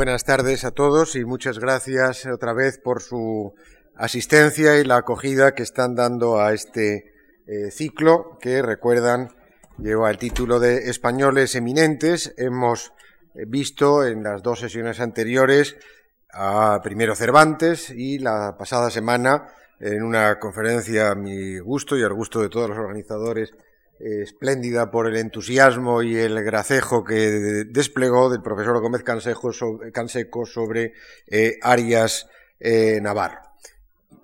Buenas tardes a todos y muchas gracias otra vez por su asistencia y la acogida que están dando a este eh, ciclo que recuerdan lleva el título de Españoles Eminentes. Hemos eh, visto en las dos sesiones anteriores a primero Cervantes y la pasada semana en una conferencia a mi gusto y al gusto de todos los organizadores espléndida por el entusiasmo y el gracejo que desplegó del profesor Gómez Canseco sobre eh, Arias eh, Navarro.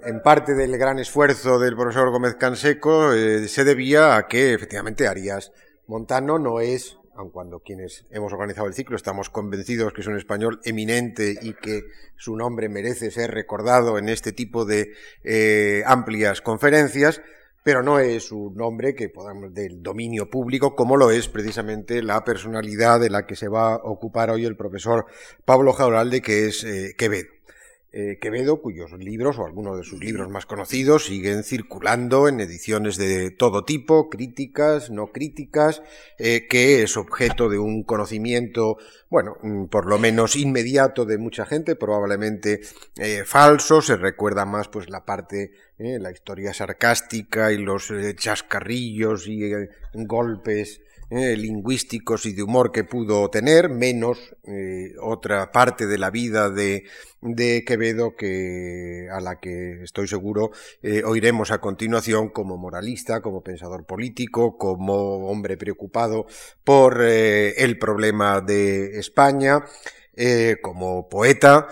En parte del gran esfuerzo del profesor Gómez Canseco eh, se debía a que efectivamente Arias Montano no es, aun cuando quienes hemos organizado el ciclo estamos convencidos que es un español eminente y que su nombre merece ser recordado en este tipo de amplias conferencias, pero no es un nombre que podamos del dominio público, como lo es precisamente la personalidad de la que se va a ocupar hoy el profesor Pablo Jauralde, que es eh, Quevedo. Eh, Quevedo, cuyos libros, o algunos de sus libros más conocidos, siguen circulando en ediciones de todo tipo, críticas, no críticas, eh, que es objeto de un conocimiento, bueno, mm, por lo menos inmediato de mucha gente, probablemente eh, falso, se recuerda más pues la parte, la historia sarcástica y los chascarrillos y golpes eh, lingüísticos y de humor que pudo tener, menos eh, otra parte de la vida de, de, Quevedo que a la que estoy seguro eh, oiremos a continuación como moralista, como pensador político, como hombre preocupado por el problema de España. como poeta,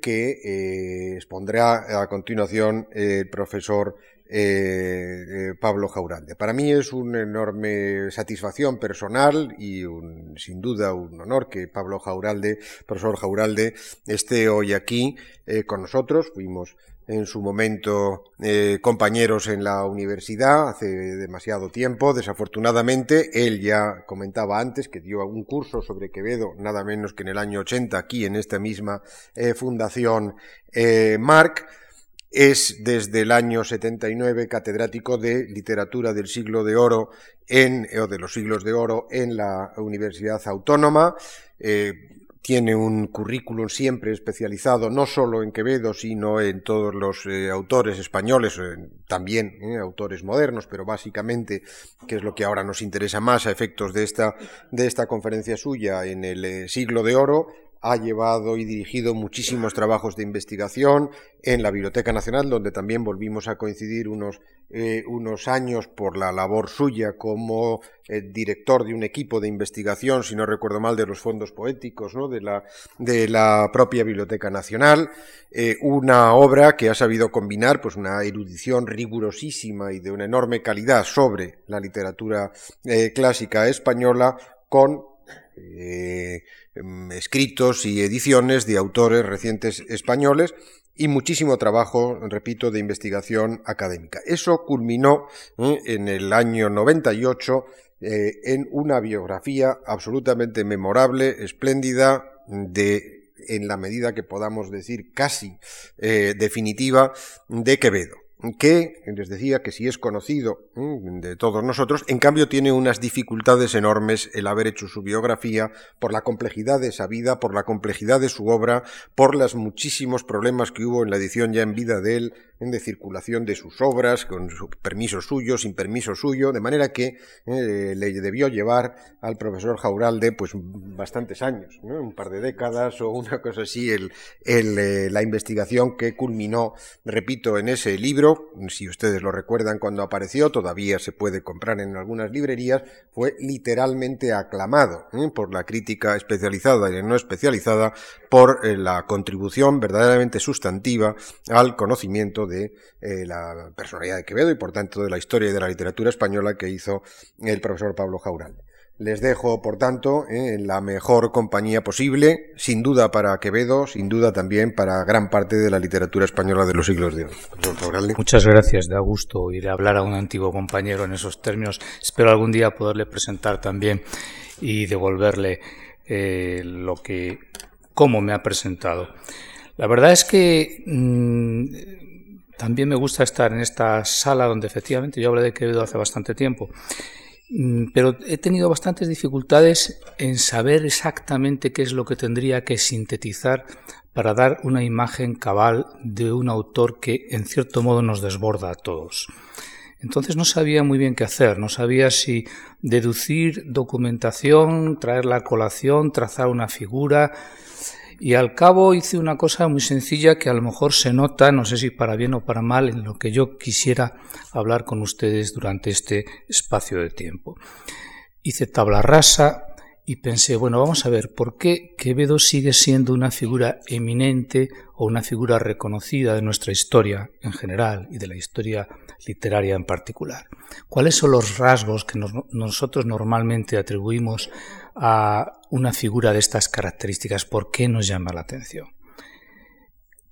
que expondrá a continuación el profesor eh, eh, Pablo Jauralde. Para mí es una enorme satisfacción personal y un, sin duda un honor que Pablo Jauralde, profesor Jauralde, esté hoy aquí eh, con nosotros. Fuimos en su momento compañeros en la universidad hace demasiado tiempo. Desafortunadamente, él ya comentaba antes que dio un curso sobre Quevedo, nada menos que en el año 80, aquí en esta misma fundación Marc. Es desde el año 79 catedrático de literatura del siglo de oro en, o de los siglos de oro en la Universidad Autónoma. Eh, tiene un currículum siempre especializado no solo en Quevedo, sino en todos los eh, autores españoles, eh, también autores modernos, pero básicamente, que es lo que ahora nos interesa más a efectos de esta, de esta conferencia suya en el siglo de oro, ha llevado y dirigido muchísimos trabajos de investigación en la Biblioteca Nacional, donde también volvimos a coincidir unos, eh, unos años por la labor suya como eh, director de un equipo de investigación, si no recuerdo mal, de los fondos poéticos ¿no? de, la, de la propia Biblioteca Nacional. Eh, una obra que ha sabido combinar pues, una erudición rigurosísima y de una enorme calidad sobre la literatura clásica española con eh, em, escritos y ediciones de autores recientes españoles y muchísimo trabajo, repito, de investigación académica. Eso culminó eh, en el año 98 eh, en una biografía absolutamente memorable, espléndida, de, en la medida que podamos decir casi definitiva, de Quevedo que les decía que si es conocido de todos nosotros, en cambio tiene unas dificultades enormes el haber hecho su biografía por la complejidad de esa vida, por la complejidad de su obra, por los muchísimos problemas que hubo en la edición ya en vida de él, de circulación de sus obras, con su permiso suyo, sin permiso suyo, de manera que eh, le debió llevar al profesor Jauralde pues bastantes años, un par de décadas o una cosa así, el, eh, la investigación que culminó, repito, en ese libro, si ustedes lo recuerdan cuando apareció, todavía se puede comprar en algunas librerías, fue literalmente aclamado ¿eh? por la crítica especializada y no especializada por la contribución verdaderamente sustantiva al conocimiento de eh, la personalidad de Quevedo y por tanto de la historia y de la literatura española que hizo el profesor Pablo Jaural. Les dejo, por tanto, eh, en la mejor compañía posible, sin duda para Quevedo, sin duda también para gran parte de la literatura española de los siglos de hoy. Muchas gracias, da gusto ir a hablar a un antiguo compañero en esos términos. Espero algún día poderle presentar también y devolverle eh, lo que, cómo me ha presentado. La verdad es que mm, también me gusta estar en esta sala donde efectivamente yo hablé de Quevedo hace bastante tiempo. Mm, pero he tenido bastantes dificultades en saber exactamente qué es lo que tendría que sintetizar para dar una imagen cabal de un autor que en cierto modo nos desborda a todos. Entonces no sabía muy bien qué hacer, no sabía si deducir documentación, traer la colación, trazar una figura, y al cabo hice una cosa muy sencilla que a lo mejor se nota, no sé si para bien o para mal, en lo que yo quisiera hablar con ustedes durante este espacio de tiempo. Hice tabla rasa y pensé, bueno, vamos a ver, ¿por qué Quevedo sigue siendo una figura eminente o una figura reconocida de nuestra historia en general y de la historia literaria en particular? ¿Cuáles son los rasgos que nosotros normalmente atribuimos a una figura de estas características? ¿Por qué nos llama la atención?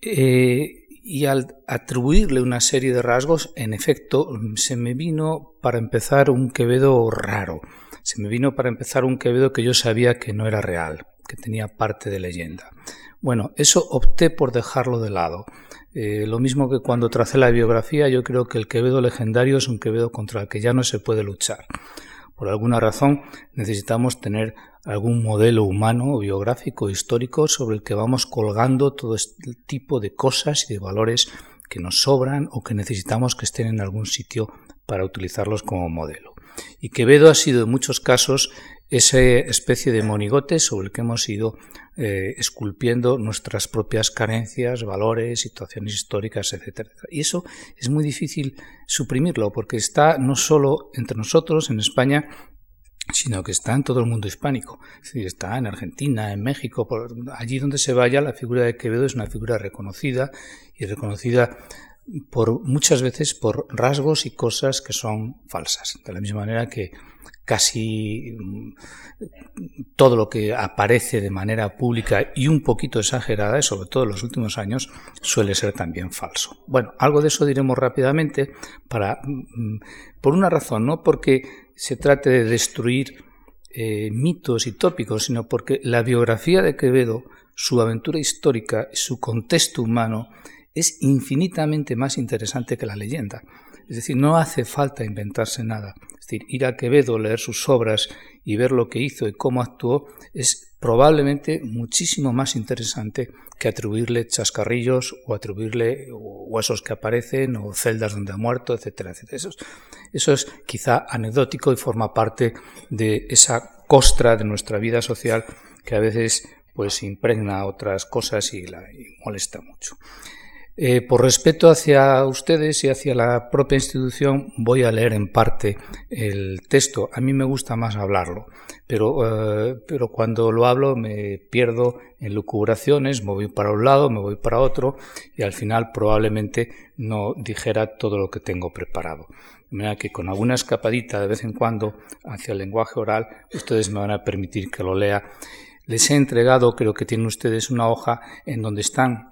Eh, y al atribuirle una serie de rasgos, en efecto, se me vino para empezar un Quevedo raro. Se me vino para empezar un Quevedo que yo sabía que no era real, que tenía parte de leyenda. Bueno, eso opté por dejarlo de lado. Eh, lo mismo que cuando tracé la biografía, yo creo que el Quevedo legendario es un Quevedo contra el que ya no se puede luchar por alguna razón necesitamos tener algún modelo humano, biográfico, histórico sobre el que vamos colgando todo este tipo de cosas y de valores que nos sobran o que necesitamos que estén en algún sitio para utilizarlos como modelo. Y Quevedo ha sido en muchos casos esa especie de monigote sobre el que hemos ido eh, esculpiendo nuestras propias carencias, valores, situaciones históricas, etc. Y eso es muy difícil suprimirlo porque está no solo entre nosotros en España, sino que está en todo el mundo hispánico. Está en Argentina, en México, por allí donde se vaya, la figura de Quevedo es una figura reconocida y reconocida por muchas veces por rasgos y cosas que son falsas. De la misma manera que casi mm, todo lo que aparece de manera pública y un poquito exagerada, y sobre todo en los últimos años, suele ser también falso. Bueno, algo de eso diremos rápidamente para, mm, por una razón, no porque se trate de destruir eh, mitos y tópicos, sino porque la biografía de Quevedo, su aventura histórica, su contexto humano, es infinitamente más interesante que la leyenda. Es decir, no hace falta inventarse nada. Decir, ir a Quevedo, leer sus obras y ver lo que hizo y cómo actuó es probablemente muchísimo más interesante que atribuirle chascarrillos o atribuirle huesos que aparecen o celdas donde ha muerto, etcétera, etcétera. Eso es, eso es quizá anecdótico y forma parte de esa costra de nuestra vida social que a veces pues impregna otras cosas y, la, y molesta mucho. Eh, por respeto hacia ustedes y hacia la propia institución, voy a leer en parte el texto. A mí me gusta más hablarlo, pero, eh, pero cuando lo hablo me pierdo en lucubraciones, me voy para un lado, me voy para otro y al final probablemente no dijera todo lo que tengo preparado. De manera que con alguna escapadita de vez en cuando hacia el lenguaje oral, ustedes me van a permitir que lo lea. Les he entregado, creo que tienen ustedes una hoja en donde están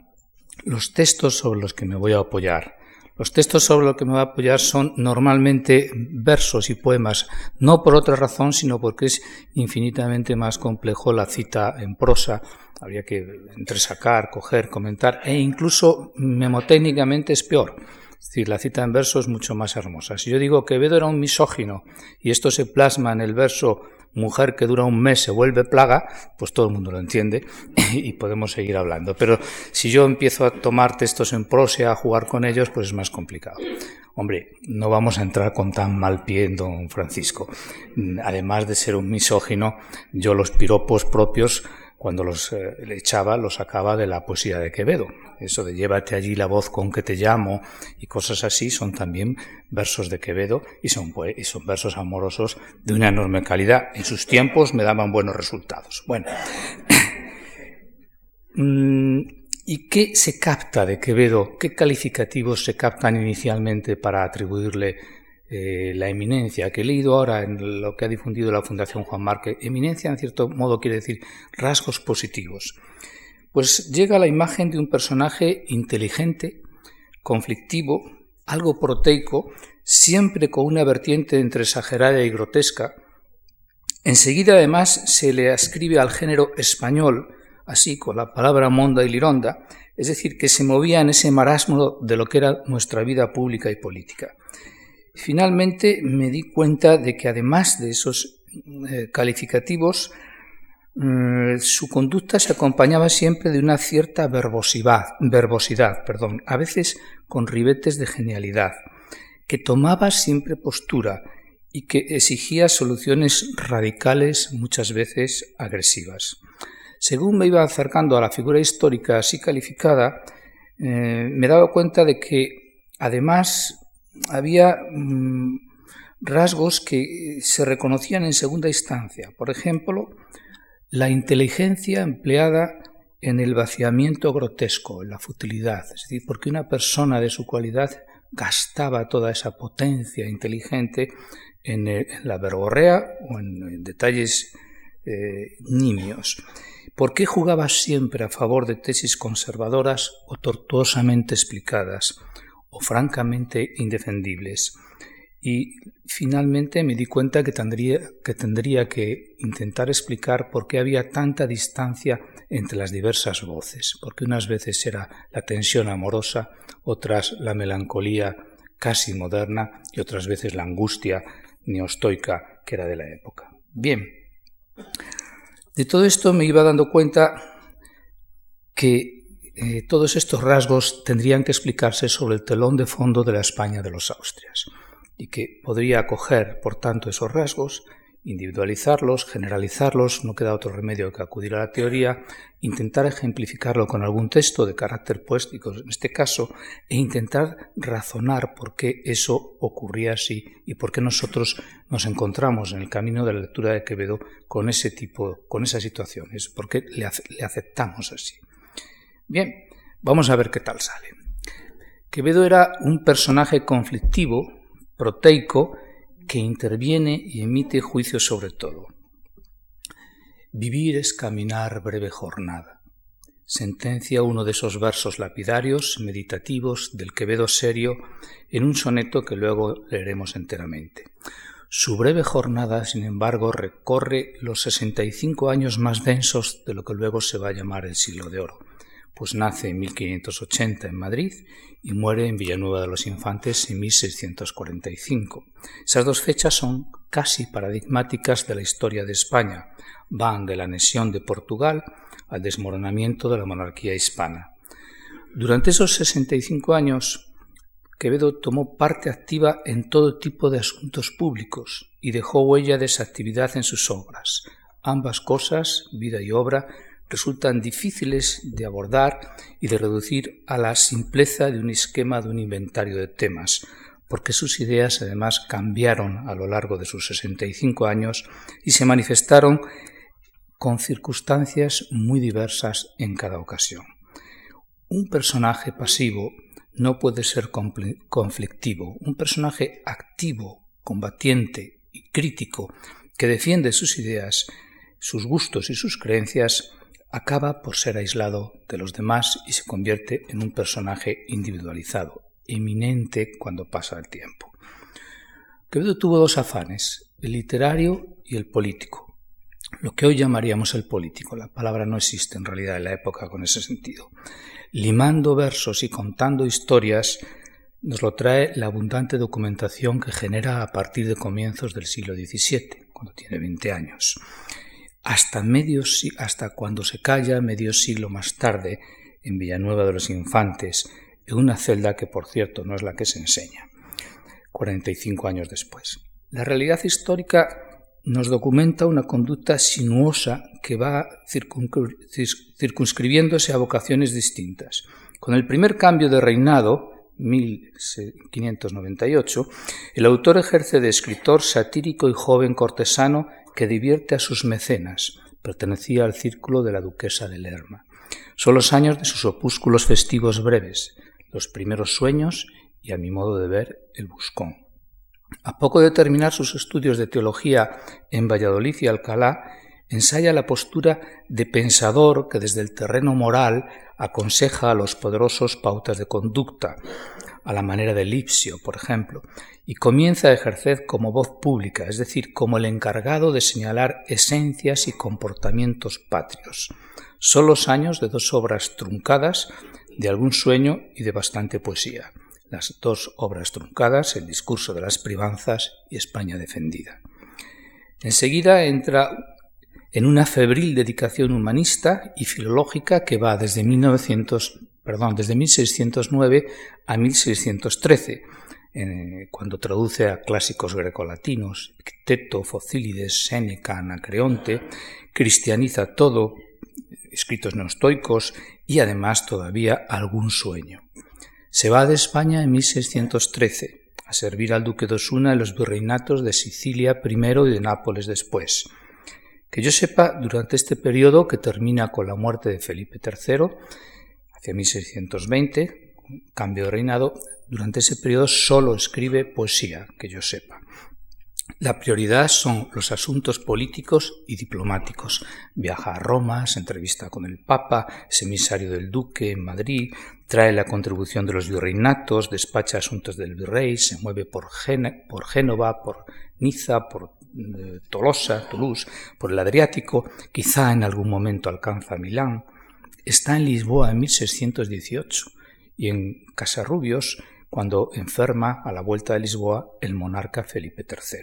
los textos sobre los que me voy a apoyar. Los textos sobre los que me voy a apoyar son normalmente versos y poemas, no por otra razón, sino porque es infinitamente más complejo la cita en prosa. Habría que entresacar, coger, comentar, e incluso memotécnicamente es peor. Es decir, la cita en verso es mucho más hermosa. Si yo digo que Quevedo era un misógino y esto se plasma en el verso mujer que dura un mes se vuelve plaga, pues todo el mundo lo entiende y podemos seguir hablando. Pero si yo empiezo a tomar textos en prosa, a jugar con ellos, pues es más complicado. Hombre, no vamos a entrar con tan mal pie en don Francisco. Además de ser un misógino, yo los piropos propios cuando los eh, echaba, los sacaba de la poesía de Quevedo. Eso de llévate allí la voz con que te llamo y cosas así son también versos de Quevedo y son, y son versos amorosos de una enorme calidad. En sus tiempos me daban buenos resultados. Bueno. Mm, ¿Y qué se capta de Quevedo? ¿Qué calificativos se captan inicialmente para atribuirle eh, la eminencia, que he leído ahora en lo que ha difundido la Fundación Juan Marque, eminencia en cierto modo quiere decir rasgos positivos, pues llega la imagen de un personaje inteligente, conflictivo, algo proteico, siempre con una vertiente entre exagerada y grotesca. Enseguida además se le ascribe al género español, así con la palabra monda y lironda, es decir, que se movía en ese marasmo de lo que era nuestra vida pública y política. Finalmente me di cuenta de que además de esos eh, calificativos, mm, su conducta se acompañaba siempre de una cierta verbosidad, verbosidad perdón, a veces con ribetes de genialidad, que tomaba siempre postura y que exigía soluciones radicales, muchas veces agresivas. Según me iba acercando a la figura histórica así calificada, eh, me daba cuenta de que además había mm, rasgos que se reconocían en segunda instancia. Por ejemplo, la inteligencia empleada en el vaciamiento grotesco, en la futilidad. Es decir, porque una persona de su cualidad gastaba toda esa potencia inteligente en, la verborrea o en, detalles eh, nimios. ¿Por qué jugaba siempre a favor de tesis conservadoras o tortuosamente explicadas o francamente indefendibles? Y finalmente me di cuenta que tendría, que tendría que intentar explicar por qué había tanta distancia entre las diversas voces, porque unas veces era la tensión amorosa, otras la melancolía casi moderna y otras veces la angustia neostoica que era de la época. Bien, de todo esto me iba dando cuenta que eh, todos estos rasgos tendrían que explicarse sobre el telón de fondo de la España de los Austrias y que podría acoger, por tanto, esos rasgos individualizarlos, generalizarlos, no queda otro remedio que acudir a la teoría, intentar ejemplificarlo con algún texto de carácter poético en este caso, e intentar razonar por qué eso ocurría así y por qué nosotros nos encontramos en el camino de la lectura de Quevedo con ese tipo, con esas situaciones, por qué le, le aceptamos así. Bien, vamos a ver qué tal sale. Quevedo era un personaje conflictivo, proteico, que interviene y emite juicio sobre todo. Vivir es caminar breve jornada. Sentencia uno de esos versos lapidarios, meditativos, del Quevedo serio, en un soneto que luego leeremos enteramente. Su breve jornada, sin embargo, recorre los 65 años más densos de lo que luego se va a llamar el siglo de oro pues nace en 1580 en Madrid y muere en Villanueva de los Infantes en 1645. Esas dos fechas son casi paradigmáticas de la historia de España. Van de la anexión de Portugal al desmoronamiento de la monarquía hispana. Durante esos 65 años, Quevedo tomó parte activa en todo tipo de asuntos públicos y dejó huella de esa actividad en sus obras. Ambas cosas, vida y obra, resultan difíciles de abordar y de reducir a la simpleza de un esquema de un inventario de temas, porque sus ideas además cambiaron a lo largo de sus 65 años y se manifestaron con circunstancias muy diversas en cada ocasión. Un personaje pasivo no puede ser conflictivo. Un personaje activo, combatiente y crítico que defiende sus ideas, sus gustos y sus creencias acaba por ser aislado de los demás y se convierte en un personaje individualizado, eminente cuando pasa el tiempo. Quevedo tuvo dos afanes, el literario y el político. Lo que hoy llamaríamos el político, la palabra no existe en realidad en la época con ese sentido. Limando versos y contando historias nos lo trae la abundante documentación que genera a partir de comienzos del siglo XVII, cuando tiene 20 años hasta, medio, hasta cuando se calla medio siglo más tarde en Villanueva de los Infantes, en una celda que, por cierto, no es la que se enseña, 45 años después. La realidad histórica nos documenta una conducta sinuosa que va circunscribiéndose a vocaciones distintas. Con el primer cambio de reinado, 1598, el autor ejerce de escritor satírico y joven cortesano que divierte a sus mecenas. Pertenecía al círculo de la duquesa de Lerma. Son los años de sus opúsculos festivos breves, los primeros sueños y, a mi modo de ver, el buscón. A poco de terminar sus estudios de teología en Valladolid y Alcalá, ensaya la postura de pensador que desde el terreno moral aconseja a los poderosos pautas de conducta, a la manera de Lipsio, por ejemplo, y comienza a ejercer como voz pública, es decir, como el encargado de señalar esencias y comportamientos patrios. Son los años de dos obras truncadas, de algún sueño y de bastante poesía. las dos obras truncadas, El discurso de las privanzas y España defendida. Enseguida entra en una febril dedicación humanista y filológica que va desde, 1900, perdón, desde 1609 a 1613, cuando traduce a clásicos grecolatinos, Epicteto, Focílides, Séneca, Anacreonte, cristianiza todo, escritos neostoicos y además todavía algún sueño. Se va de España en 1613 a servir al duque de Osuna en los virreinatos de Sicilia primero y de Nápoles después. Que yo sepa, durante este periodo, que termina con la muerte de Felipe III, hacia 1620, cambio de reinado, durante ese periodo solo escribe poesía, que yo sepa. La prioridad son los asuntos políticos y diplomáticos. Viaja a Roma, se entrevista con el Papa, es emisario del Duque en Madrid, trae la contribución de los virreinatos, despacha asuntos del virrey, se mueve por, Génova, por Niza, por eh, Tolosa, Toulouse, por el Adriático, quizá en algún momento alcanza Milán. Está en Lisboa en 1618 y en Casarrubios cuando enferma a la vuelta de Lisboa el monarca Felipe III.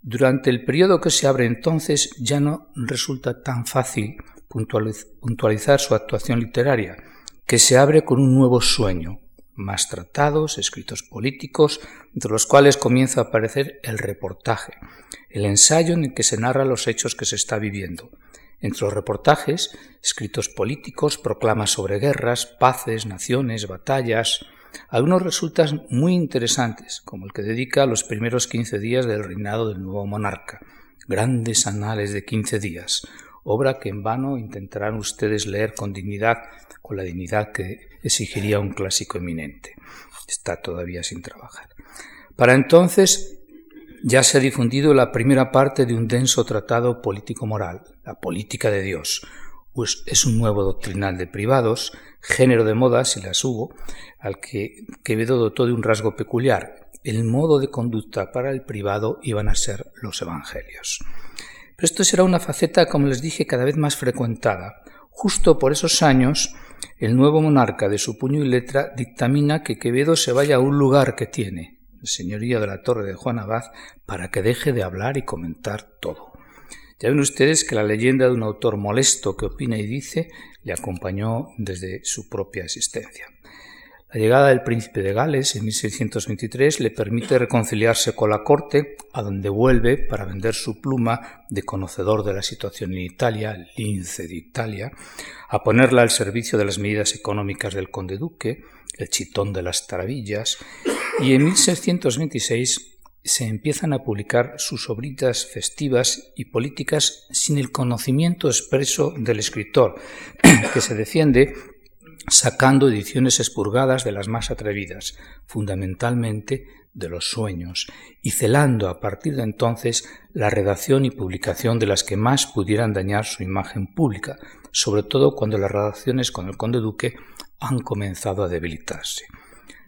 Durante el periodo que se abre entonces ya no resulta tan fácil puntualizar su actuación literaria, que se abre con un nuevo sueño, más tratados, escritos políticos, entre los cuales comienza a aparecer el reportaje, el ensayo en el que se narra los hechos que se está viviendo. Entre los reportajes, escritos políticos, proclamas sobre guerras, paces, naciones, batallas, algunos resultan muy interesantes, como el que dedica los primeros quince días del reinado del nuevo monarca, Grandes Anales de quince días, obra que en vano intentarán ustedes leer con dignidad, con la dignidad que exigiría un clásico eminente. Está todavía sin trabajar. Para entonces ya se ha difundido la primera parte de un denso tratado político-moral, la política de Dios, pues es un nuevo doctrinal de privados, género de moda, si las hubo, al que Quevedo dotó de un rasgo peculiar. El modo de conducta para el privado iban a ser los evangelios. Pero esto será una faceta, como les dije, cada vez más frecuentada. Justo por esos años, el nuevo monarca de su puño y letra dictamina que Quevedo se vaya a un lugar que tiene, señorío de la Torre de Juan Abad, para que deje de hablar y comentar todo. Ya ven ustedes que la leyenda de un autor molesto que opina y dice le acompañó desde su propia existencia. La llegada del príncipe de Gales en 1623 le permite reconciliarse con la corte, a donde vuelve para vender su pluma de conocedor de la situación en Italia, lince de Italia, a ponerla al servicio de las medidas económicas del conde duque, el chitón de las taravillas, y en 1626 se empiezan a publicar sus obritas festivas y políticas sin el conocimiento expreso del escritor, que se defiende sacando ediciones expurgadas de las más atrevidas, fundamentalmente de los sueños, y celando a partir de entonces la redacción y publicación de las que más pudieran dañar su imagen pública, sobre todo cuando las redacciones con el conde duque han comenzado a debilitarse.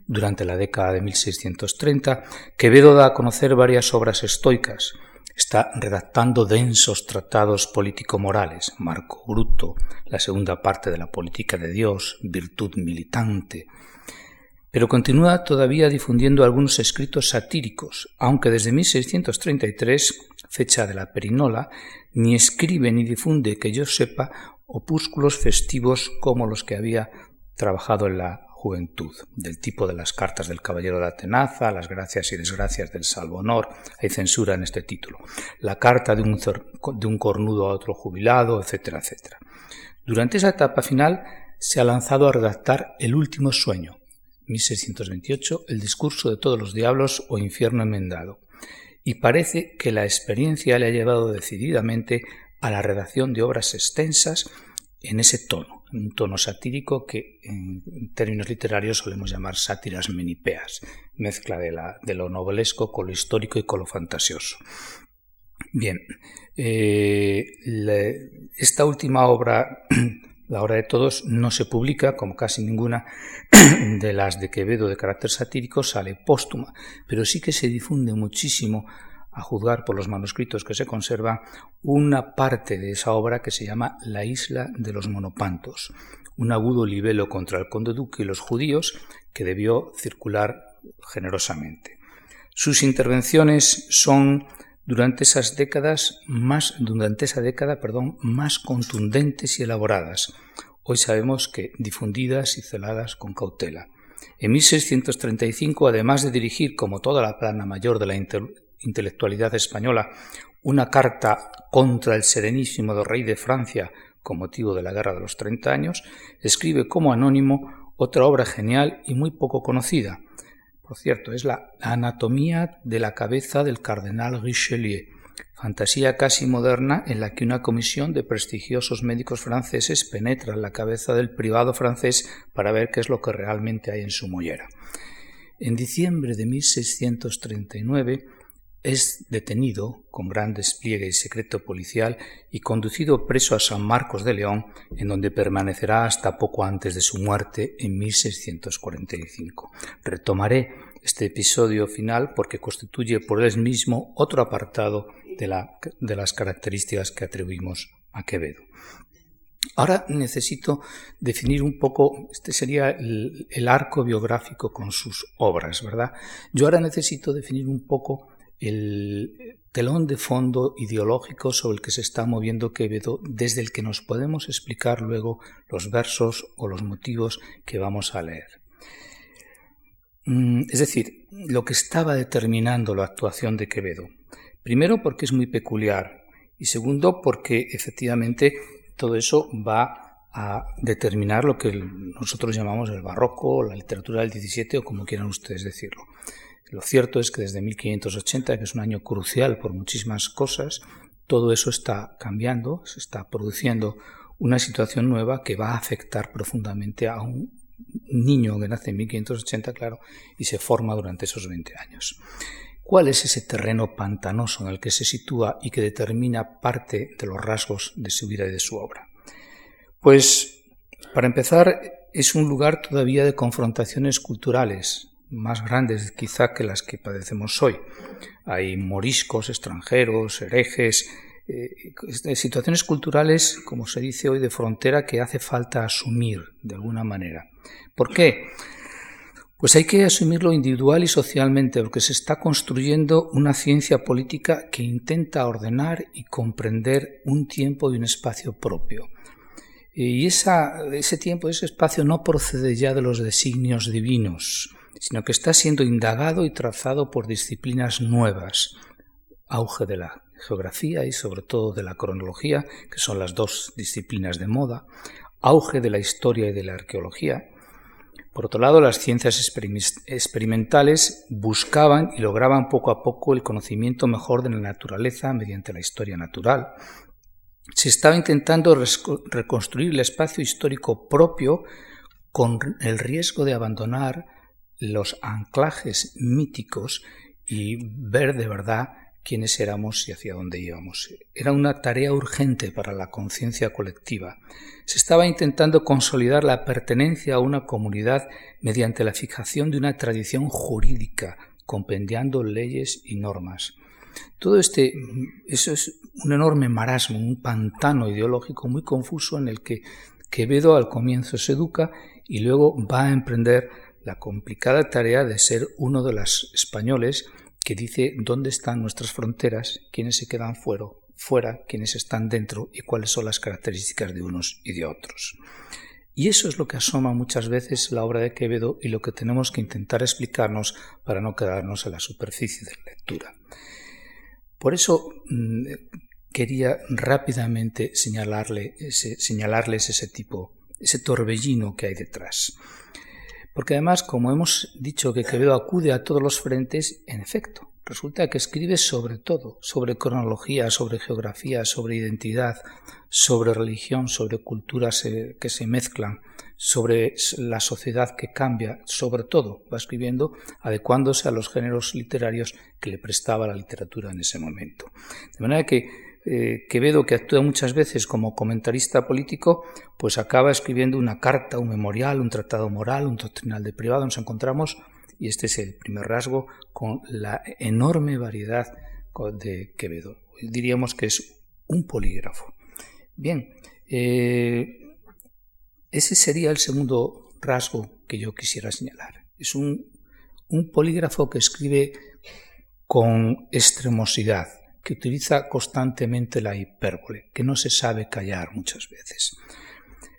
Durante la década de 1630, Quevedo da a conocer varias obras estoicas. Está redactando densos tratados político-morales, Marco Bruto, la segunda parte de la política de Dios, Virtud militante. Pero continúa todavía difundiendo algunos escritos satíricos, aunque desde 1633, fecha de la Perinola, ni escribe ni difunde, que yo sepa, opúsculos festivos como los que había trabajado en la juventud, del tipo de las cartas del Caballero de Atenaza, las gracias y desgracias del Salvo Honor, hay censura en este título, la carta de un, de un cornudo a otro jubilado, etcétera, etcétera. Durante esa etapa final se ha lanzado a redactar El último sueño, 1628, El discurso de todos los diablos o infierno enmendado, y parece que la experiencia le ha llevado decididamente a la redacción de obras extensas en ese tono, un tono satírico que en términos literarios solemos llamar sátiras menipeas, mezcla de, la, de lo novelesco con lo histórico y con lo fantasioso. Bien, eh, esta última obra, la obra de todos, no se publica, como casi ninguna de las de Quevedo de carácter satírico, sale póstuma, pero sí que se difunde muchísimo a juzgar por los manuscritos que se conservan, una parte de esa obra que se llama La isla de los monopantos, un agudo libelo contra el conde duque y los judíos que debió circular generosamente. Sus intervenciones son durante esas décadas más durante esa década, perdón, más contundentes y elaboradas. Hoy sabemos que difundidas y celadas con cautela. En 1635, además de dirigir, como toda la plana mayor de la intelectualidad española, una carta contra el serenísimo rey de Francia con motivo de la Guerra de los Treinta Años, escribe como anónimo otra obra genial y muy poco conocida. Por cierto, es la Anatomía de la cabeza del cardenal Richelieu, fantasía casi moderna en la que una comisión de prestigiosos médicos franceses penetra en la cabeza del privado francés para ver qué es lo que realmente hay en su mollera. En diciembre de 1639, es detenido con gran despliegue y secreto policial y conducido preso a San Marcos de León, en donde permanecerá hasta poco antes de su muerte en 1645. Retomaré este episodio final porque constituye por él mismo otro apartado de, las características que atribuimos a Quevedo. Ahora necesito definir un poco, este sería el, el arco biográfico con sus obras, ¿verdad? Yo ahora necesito definir un poco el telón de fondo ideológico sobre el que se está moviendo Quevedo, desde el que nos podemos explicar luego los versos o los motivos que vamos a leer. Mm, es decir, lo que estaba determinando la actuación de Quevedo. Primero porque es muy peculiar y segundo porque efectivamente todo eso va a determinar lo que nosotros llamamos el barroco, la literatura del 17 o como quieran ustedes decirlo. Lo cierto es que desde 1580, que es un año crucial por muchísimas cosas, todo eso está cambiando, se está produciendo una situación nueva que va a afectar profundamente a un niño que nace en 1580, claro, y se forma durante esos 20 años. ¿Cuál es ese terreno pantanoso en el que se sitúa y que determina parte de los rasgos de su vida y de su obra? Pues, para empezar, es un lugar todavía de confrontaciones culturales, más grandes quizá que las que padecemos hoy. Hay moriscos, extranjeros, herejes, eh, situaciones culturales, como se dice hoy, de frontera que hace falta asumir de alguna manera. ¿Por qué? Pues hay que asumirlo individual y socialmente, porque se está construyendo una ciencia política que intenta ordenar y comprender un tiempo y un espacio propio. Y ese tiempo, ese espacio no procede ya de los designios divinos, sino que está siendo indagado y trazado por disciplinas nuevas, auge de la geografía y sobre todo de la cronología, que son las dos disciplinas de moda, auge de la historia y de la arqueología. Por otro lado, las ciencias experimentales buscaban y lograban poco a poco el conocimiento mejor de la naturaleza mediante la historia natural. Se estaba intentando reconstruir el espacio histórico propio con el riesgo de abandonar los anclajes míticos y ver de verdad quiénes éramos y hacia dónde íbamos. Era una tarea urgente para la conciencia colectiva. Se estaba intentando consolidar la pertenencia a una comunidad mediante la fijación de una tradición jurídica, compendiando leyes y normas. Todo este, eso es un enorme marasmo, un pantano ideológico muy confuso en el que Quevedo al comienzo se educa y luego va a emprender la complicada tarea de ser uno de los españoles que dice dónde están nuestras fronteras, quiénes se quedan fuera, quiénes están dentro y cuáles son las características de unos y de otros. Y eso es lo que asoma muchas veces la obra de Quevedo y lo que tenemos que intentar explicarnos para no quedarnos en la superficie de la lectura. Por eso mm, quería rápidamente señalarle señalarles ese tipo, ese torbellino que hay detrás. Porque además, como hemos dicho que Quevedo acude a todos los frentes, en efecto, resulta que escribe sobre todo, sobre cronología, sobre geografía, sobre identidad, sobre religión, sobre culturas eh, que se mezclan, sobre la sociedad que cambia, sobre todo va escribiendo adecuándose a los géneros literarios que le prestaba la literatura en ese momento. De manera que eh, Quevedo, que actúa muchas veces como comentarista político, pues acaba escribiendo una carta, un memorial, un tratado moral, un doctrinal de privado. Nos encontramos, y este es el primer rasgo, con la enorme variedad de Quevedo. Diríamos que es un polígrafo. Bien, eh, Ese sería el segundo rasgo que yo quisiera señalar. Es un, un polígrafo que escribe con extremosidad, que utiliza constantemente la hipérbole, que no se sabe callar muchas veces.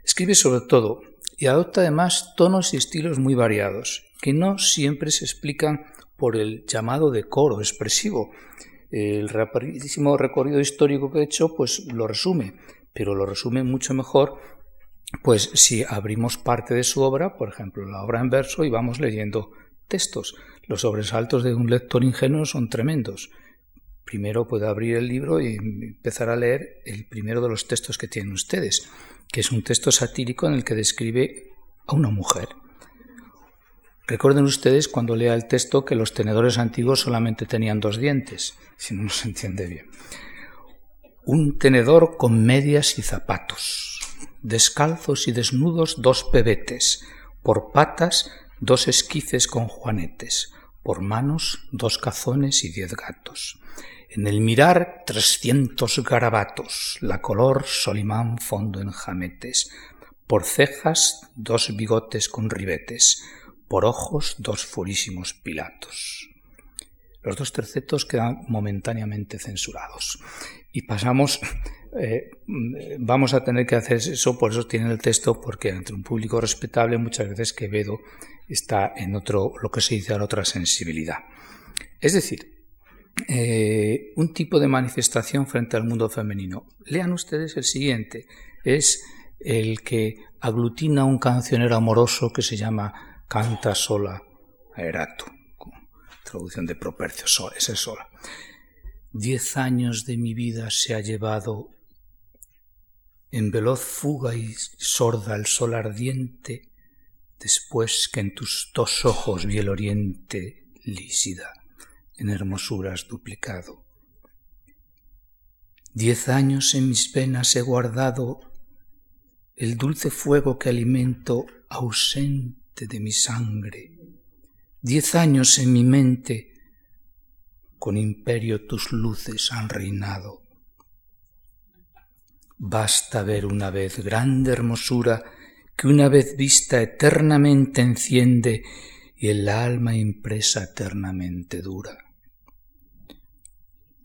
Escribe sobre todo y adopta además tonos y estilos muy variados, que no siempre se explican por el llamado decoro expresivo. El rapidísimo recorrido histórico que he hecho pues lo resume, pero lo resume mucho mejor pues si abrimos parte de su obra, por ejemplo, la obra en verso y vamos leyendo textos. Los sobresaltos de un lector ingenuo son tremendos. Primero puede abrir el libro y empezar a leer el primero de los textos que tienen ustedes, que es un texto satírico en el que describe a una mujer. Recuerden ustedes cuando lea el texto que los tenedores antiguos solamente tenían dos dientes, si no se entiende bien. Un tenedor con medias y zapatos, descalzos y desnudos dos pebetes, por patas dos esquices con juanetes, por manos dos cazones y diez gatos. En el mirar trescientos garabatos, la color solimán fondo en jametes, por cejas dos bigotes con ribetes, por ojos dos furísimos pilatos. Los dos tercetos quedan momentáneamente censurados. Y pasamos, eh, vamos a tener que hacer eso, por eso tiene el texto, porque entre un público respetable muchas veces Quevedo está en otro, lo que se dice en otra sensibilidad. Es decir, eh, un tipo de manifestación frente al mundo femenino. Lean ustedes el siguiente, es el que aglutina un cancionero amoroso que se llama Canta sola Erato, traducción de Propercio, sola, ese sola. Diez años de mi vida se ha llevado en veloz fuga y sorda el sol ardiente, después que en tus dos ojos vi el oriente lísida, en hermosuras duplicado. Diez años en mis venas he guardado el dulce fuego que alimento ausente de mi sangre. Diez años en mi mente con imperio tus luces han reinado. Basta ver una vez grande hermosura que una vez vista eternamente enciende y el alma impresa eternamente dura.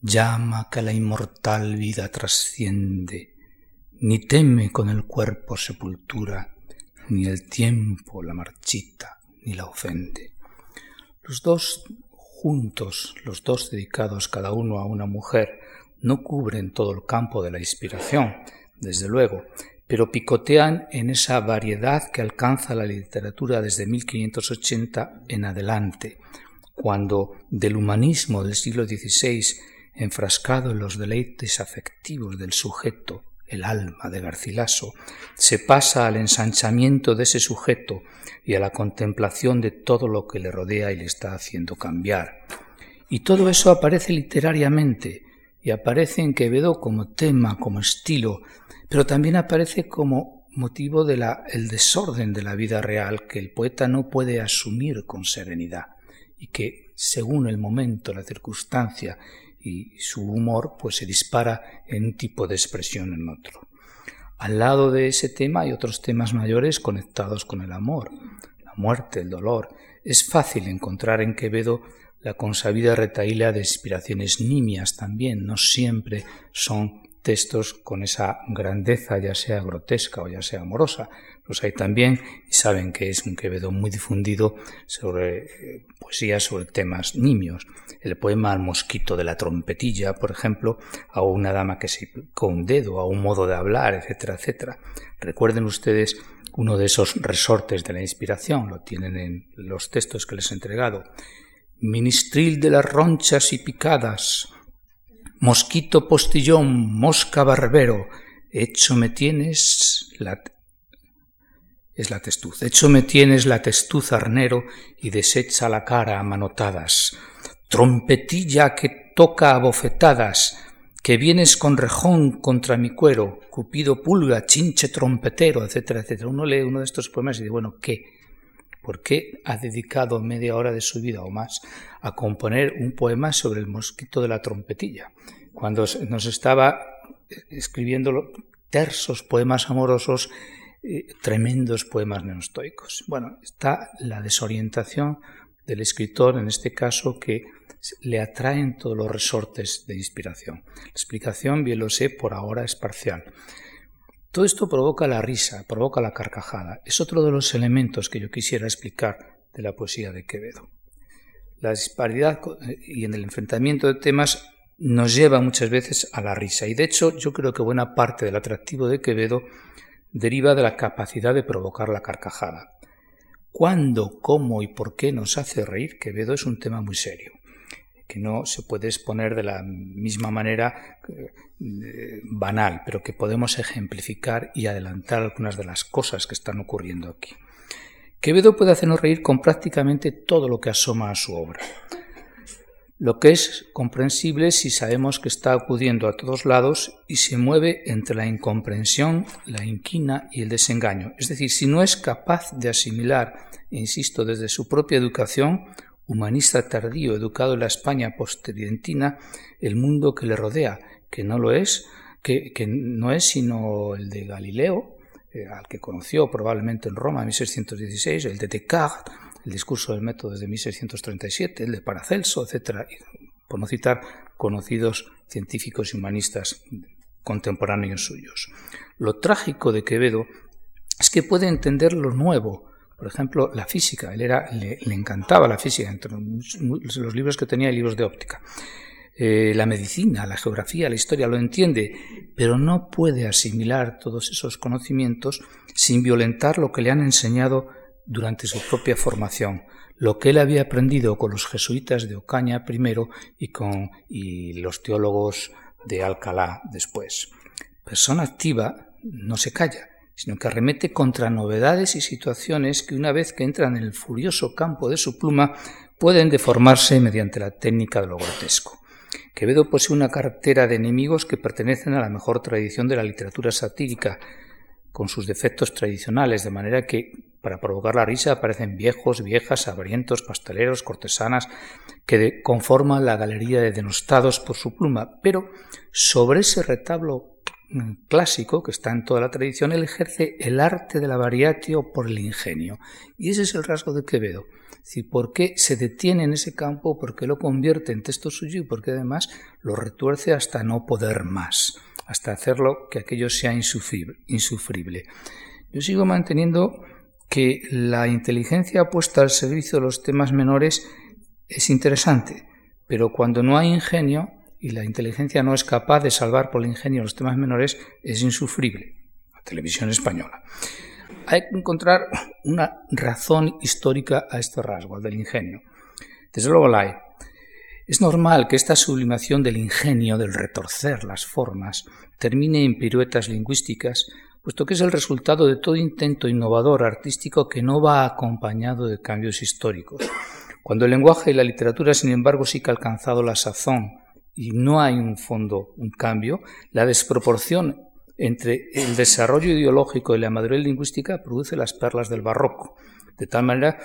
Llama que la inmortal vida trasciende, ni teme con el cuerpo sepultura, ni el tiempo la marchita, ni la ofende. Los dos juntos, los dos dedicados cada uno a una mujer, no cubren todo el campo de la inspiración, desde luego, pero picotean en esa variedad que alcanza la literatura desde 1580 en adelante, cuando del humanismo del siglo XVI, enfrascado en los deleites afectivos del sujeto, el alma de Garcilaso, se pasa al ensanchamiento de ese sujeto y a la contemplación de todo lo que le rodea y le está haciendo cambiar. Y todo eso aparece literariamente, y aparece en Quevedo como tema, como estilo, pero también aparece como motivo del desorden de la vida real que el poeta no puede asumir con serenidad y que, según el momento, la circunstancia y su humor pues se dispara en un tipo de expresión en otro. Al lado de ese tema hay otros temas mayores conectados con el amor, la muerte, el dolor. Es fácil encontrar en Quevedo la consabida retaíla de inspiraciones nimias también, no siempre son textos con esa grandeza, ya sea grotesca o ya sea amorosa. Los hay también y saben que es un Quevedo muy difundido sobre eh, poesía sobre temas nimios. El poema Al mosquito de la trompetilla, por ejemplo, a una dama que se con un dedo, a un modo de hablar, etcétera, etcétera. Recuerden ustedes uno de esos resortes de la inspiración, lo tienen en los textos que les he entregado. Ministril de las ronchas y picadas, Mosquito postillón, mosca barbero, hecho me tienes la... es la testuz, hecho me tienes la testuz arnero y desecha la cara a manotadas. Trompetilla que toca a bofetadas, que vienes con rejón contra mi cuero, cupido pulga, chinche trompetero, etcétera, etcétera. Uno lee uno de estos poemas y dice, bueno, ¿qué? ¿Por qué ha dedicado media hora de su vida o más a componer un poema sobre el mosquito de la trompetilla? Cuando nos estaba escribiendo tersos poemas amorosos eh, tremendos poemas neostoicos. Bueno, está la desorientación del escritor, en este caso, que le atraen todos los resortes de inspiración. La explicación, bien lo sé, por ahora es parcial. Todo esto provoca la risa, provoca la carcajada. Es otro de los elementos que yo quisiera explicar de la poesía de Quevedo. La disparidad eh, y en el enfrentamiento de temas nos lleva muchas veces a la risa. Y de hecho, yo creo que buena parte del atractivo de Quevedo deriva de la capacidad de provocar la carcajada. ¿Cuándo, cómo y por qué nos hace reír Quevedo es un tema muy serio, que no se puede exponer de la misma manera eh, banal, pero que podemos ejemplificar y adelantar algunas de las cosas que están ocurriendo aquí. Quevedo puede hacernos reír con prácticamente todo lo que asoma a su obra lo que es comprensible si sabemos que está acudiendo a todos lados y se mueve entre la incomprensión, la inquina y el desengaño. Es decir, si no es capaz de asimilar, insisto, desde su propia educación, humanista tardío, educado en la España postridentina, el mundo que le rodea, que no lo es, que, no es sino el de Galileo, eh, al que conoció probablemente en Roma en 1616, el de Descartes, el discurso del método desde 1637, el de Paracelso, etc., por no citar conocidos científicos y humanistas contemporáneos suyos. Lo trágico de Quevedo es que puede entender lo nuevo, por ejemplo, la física. Él era, le, encantaba la física, entre los libros que tenía, libros de óptica. Eh, la medicina, la geografía, la historia, lo entiende, pero no puede asimilar todos esos conocimientos sin violentar lo que le han enseñado durante su propia formación, lo que él había aprendido con los jesuitas de Ocaña primero y con y los teólogos de Alcalá después. Persona activa no se calla, sino que arremete contra novedades y situaciones que una vez que entran en el furioso campo de su pluma pueden deformarse mediante la técnica de lo grotesco. Quevedo posee una cartera de enemigos que pertenecen a la mejor tradición de la literatura satírica, con sus defectos tradicionales, de manera que para provocar la risa aparecen viejos, viejas, abrientos, pasteleros, cortesanas, que conforman la galería de denostados por su pluma, pero sobre ese retablo mm, clásico que está en toda la tradición, él ejerce el arte de la variatio por el ingenio. Y ese es el rasgo de Quevedo. ¿por qué se detiene en ese campo? ¿Por qué lo convierte en texto suyo? Y por qué además lo retuerce hasta no poder más hasta hacerlo que aquello sea insufrible. Yo sigo manteniendo que la inteligencia puesta al servicio de los temas menores es interesante, pero cuando no hay ingenio y la inteligencia no es capaz de salvar por el ingenio los temas menores, es insufrible. La televisión española. Hay que encontrar una razón histórica a este rasgo, al del ingenio. Desde luego la hay. Es normal que esta sublimación del ingenio, del retorcer las formas, termine en piruetas lingüísticas, puesto que es el resultado de todo intento innovador artístico que no va acompañado de cambios históricos. Cuando el lenguaje y la literatura, sin embargo, sí que ha alcanzado la sazón y no hay un fondo, un cambio, la desproporción entre el desarrollo ideológico y la madurez lingüística produce las perlas del barroco, de tal manera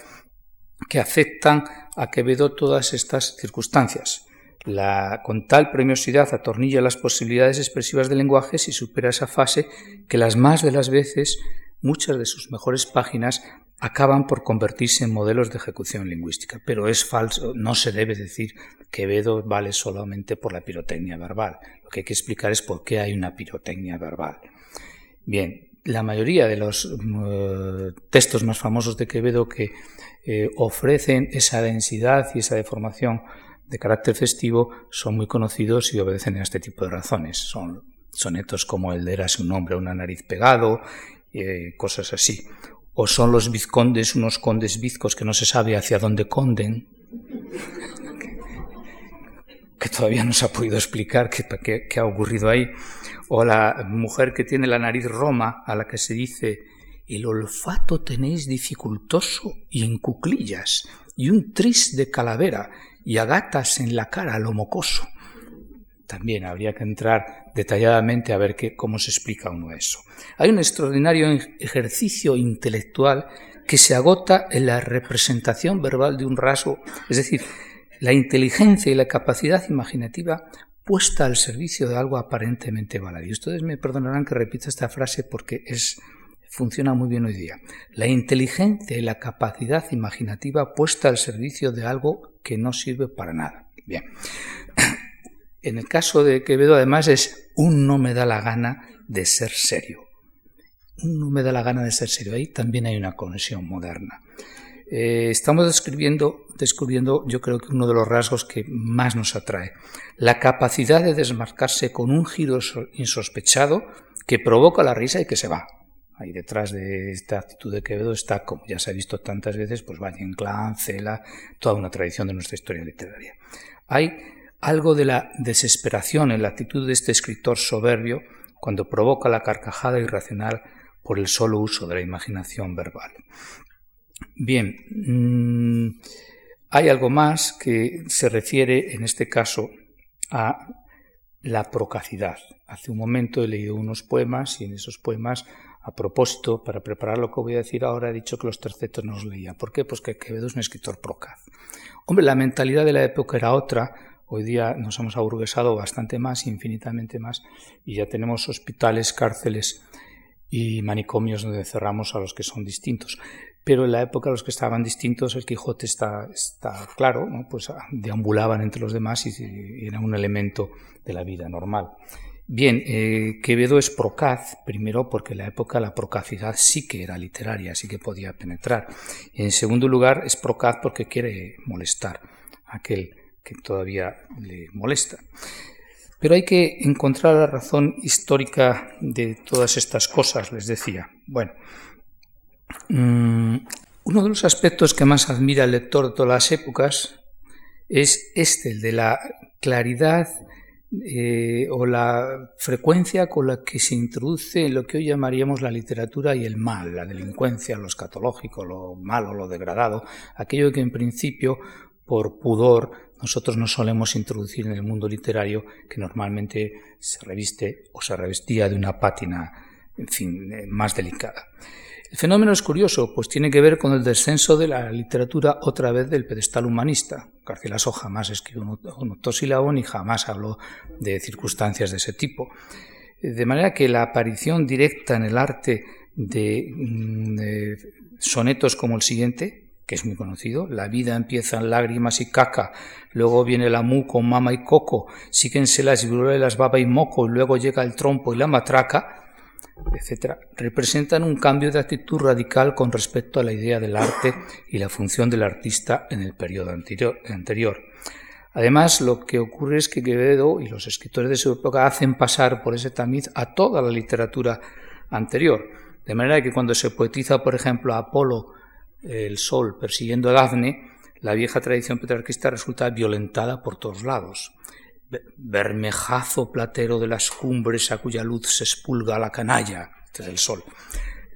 que afectan a Quevedo todas estas circunstancias. La, con tal premiosidad atornilla las posibilidades expresivas del lenguaje si supera esa fase que las más de las veces muchas de sus mejores páginas acaban por convertirse en modelos de ejecución lingüística. Pero es falso, no se debe decir que Quevedo vale solamente por la pirotecnia verbal. Lo que hay que explicar es por qué hay una pirotecnia verbal. Bien, la mayoría de los eh, textos más famosos de Quevedo que eh, ofrecen esa densidad y esa deformación de carácter festivo son muy conocidos y obedecen a este tipo de razones. Son sonetos como el de Eras un hombre, una nariz pegado, eh, cosas así. O son los vizcondes, unos condes vizcos que no se sabe hacia dónde conden, que todavía no se ha podido explicar qué ha ocurrido ahí. O la mujer que tiene la nariz roma, a la que se dice el olfato tenéis dificultoso y en cuclillas, y un tris de calavera, y a gatas en la cara lo mocoso. También habría que entrar detalladamente a ver qué, cómo se explica uno eso. Hay un extraordinario ejercicio intelectual que se agota en la representación verbal de un rasgo, es decir, la inteligencia y la capacidad imaginativa puesta al servicio de algo aparentemente baladí. Ustedes me perdonarán que repita esta frase porque es funciona muy bien hoy día. La inteligencia y la capacidad imaginativa puesta al servicio de algo que no sirve para nada. Bien. En el caso de Quevedo, además, es un no me da la gana de ser serio. Un no me da la gana de ser serio. Ahí también hay una conexión moderna. Eh, estamos describiendo, descubriendo, yo creo que uno de los rasgos que más nos atrae, la capacidad de desmarcarse con un giro insospechado que provoca la risa y que se va. Ahí detrás de esta actitud de Quevedo está, como ya se ha visto tantas veces, pues Valle Inclán, Cela, toda una tradición de nuestra historia literaria. Hay algo de la desesperación en la actitud de este escritor soberbio cuando provoca la carcajada irracional por el solo uso de la imaginación verbal. Bien, mm, hay algo más que se refiere en este caso a la procacidad. Hace un momento he leído unos poemas y en esos poemas a propósito, para preparar lo que voy a decir ahora, he dicho que los tercetos no los leía. ¿Por qué? Pues que Quevedo es un escritor procaz. Hombre, la mentalidad de la época era otra. Hoy día nos hemos aburguesado bastante más, infinitamente más, y ya tenemos hospitales, cárceles y manicomios donde cerramos a los que son distintos. Pero en la época los que estaban distintos, el Quijote está, claro, pues ah, deambulaban entre los demás y era un elemento de la vida normal. Bien, eh, Quevedo es procaz, primero porque en la época la procacidad sí que era literaria, sí que podía penetrar. En segundo lugar, es procaz porque quiere molestar a aquel que todavía le molesta. Pero hay que encontrar la razón histórica de todas estas cosas, les decía. Bueno, mm, uno de los aspectos que más admira el lector de todas las épocas es este, el de la claridad eh, o la frecuencia con la que se introduce lo que hoy llamaríamos la literatura y el mal, la delincuencia, lo escatológico, lo malo, lo degradado, aquello que en principio, por pudor, nosotros no solemos introducir en el mundo literario, que normalmente se reviste o se revestía de una pátina, en fin, eh, más delicada. El fenómeno es curioso, pues tiene que ver con el descenso de la literatura otra vez del pedestal humanista. Garcilaso jamás escribió un octosílabo ni jamás habló de circunstancias de ese tipo. De manera que la aparición directa en el arte de, mm, de sonetos como el siguiente, que es muy conocido, la vida empieza en lágrimas y caca, luego viene la mu con mama y coco, síguense las viruelas, baba y moco, y luego llega el trompo y la matraca, etc., representan un cambio de actitud radical con respecto a la idea del arte y la función del artista en el periodo anterior. Además, lo que ocurre es que Quevedo y los escritores de su época hacen pasar por ese tamiz a toda la literatura anterior, de manera que cuando se poetiza, por ejemplo, a Apolo, el sol persiguiendo a Dafne, la vieja tradición petrarquista resulta violentada por todos lados bermejazo platero de las cumbres a cuya luz se espulga la canalla, desde el sol.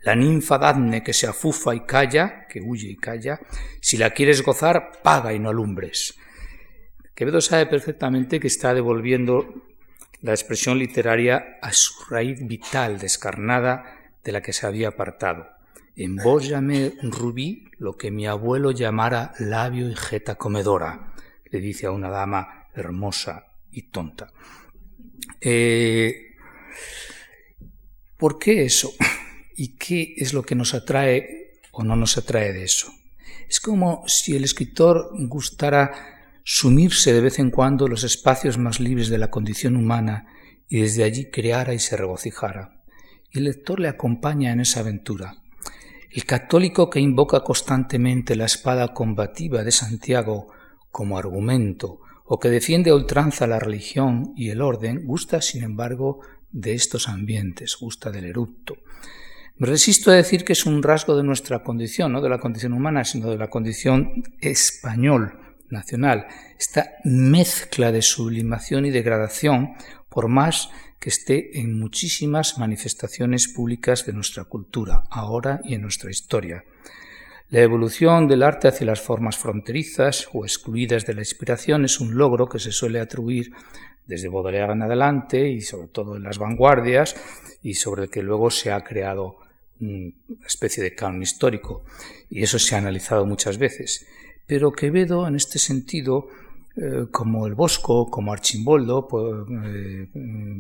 La ninfa Dadne que se afufa y calla, que huye y calla, si la quieres gozar, paga y no alumbres. Quevedo sabe perfectamente que está devolviendo la expresión literaria a su raíz vital, descarnada, de la que se había apartado. En vos llamé rubí lo que mi abuelo llamara labio y jeta comedora, le dice a una dama hermosa y tonta. Eh, ¿Por qué eso? ¿Y qué es lo que nos atrae o no nos atrae de eso? Es como si el escritor gustara sumirse de vez en cuando los espacios más libres de la condición humana y desde allí creara y se regocijara. El lector le acompaña en esa aventura. El católico que invoca constantemente la espada combativa de Santiago como argumento o que defiende a ultranza la religión y el orden, gusta, sin embargo, de estos ambientes, gusta del erupto. Me resisto a decir que es un rasgo de nuestra condición, no de la condición humana, sino de la condición español, nacional, esta mezcla de sublimación y degradación, por más que esté en muchísimas manifestaciones públicas de nuestra cultura, ahora y en nuestra historia. La evolución del arte hacia las formas fronterizas o excluidas de la inspiración es un logro que se suele atribuir desde Baudelaire en adelante y sobre todo en las vanguardias y sobre el que luego se ha creado una especie de canon histórico y eso se ha analizado muchas veces. Pero Quevedo en este sentido eh, como el Bosco, como Archimboldo, eh,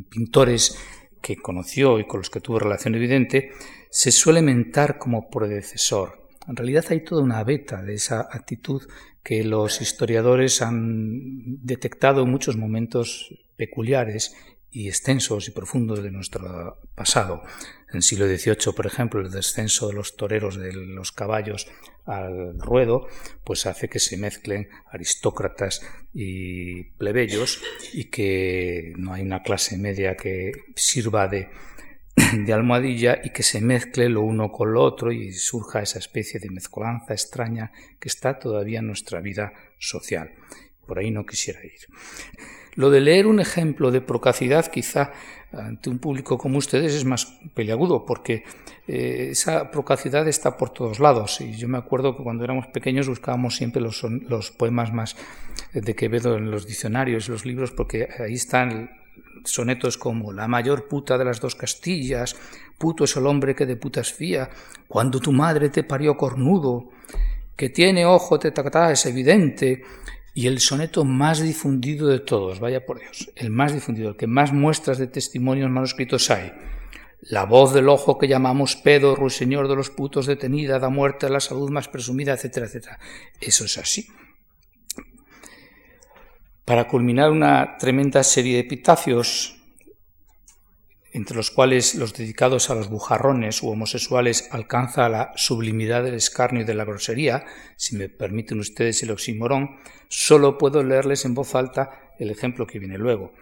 pintores que conoció y con los que tuvo relación evidente, se suele mentar como predecesor. En realidad hay toda una beta de esa actitud que los historiadores han detectado en muchos momentos peculiares y extensos y profundos de nuestro pasado. En el siglo XVIII, por ejemplo, el descenso de los toreros de los caballos al ruedo, pues hace que se mezclen aristócratas y plebeyos y que no hay una clase media que sirva de, de almohadilla y que se mezcle lo uno con lo otro y surja esa especie de mezcolanza extraña que está todavía en nuestra vida social. Por ahí no quisiera ir. Lo de leer un ejemplo de procacidad quizá ante un público como ustedes es más peliagudo porque eh, esa procacidad está por todos lados y yo me acuerdo que cuando éramos pequeños buscábamos siempre los, los poemas más de Quevedo en los diccionarios, los libros, porque ahí están sonetos como La mayor puta de las dos Castillas, puto es el hombre que de putas fía, cuando tu madre te parió cornudo, que tiene ojo te tacatá, es evidente, y el soneto más difundido de todos, vaya por Dios, el más difundido, el que más muestras de testimonios manuscritos hay. La voz del ojo que llamamos pedo, ruiseñor de los putos detenida, da muerte a la salud más presumida, etcétera, etcétera. Eso es así. Para culminar una tremenda serie de epitafios, entre los cuales los dedicados a los bujarrones u homosexuales alcanza la sublimidad del escarnio y de la grosería, si me permiten ustedes el oxímoron, solo puedo leerles en voz alta el ejemplo que viene luego.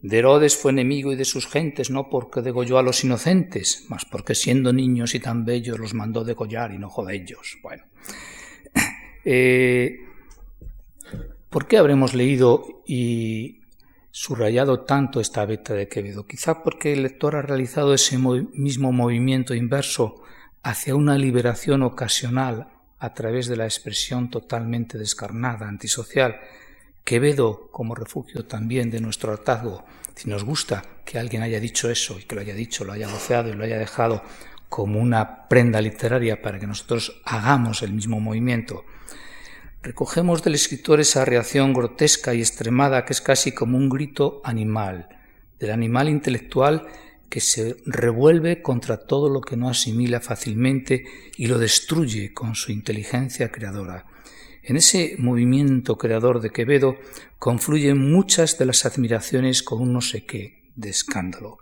De Herodes fue enemigo y de sus gentes, no porque degolló a los inocentes, mas porque siendo niños y tan bellos los mandó degollar y no de ellos. Bueno, eh, ¿por qué habremos leído y subrayado tanto esta beta de Quevedo? Quizá porque el lector ha realizado ese mismo movimiento inverso hacia una liberación ocasional a través de la expresión totalmente descarnada, antisocial. Quevedo como refugio también de nuestro hartazgo. Si nos gusta que alguien haya dicho eso y que lo haya dicho, lo haya voceado y lo haya dejado como una prenda literaria para que nosotros hagamos el mismo movimiento, Recogemos del escritor esa reacción grotesca y extremada que es casi como un grito animal, del animal intelectual que se revuelve contra todo lo que no asimila fácilmente y lo destruye con su inteligencia creadora. En ese movimiento creador de Quevedo confluyen muchas de las admiraciones con un no sé qué de escándalo.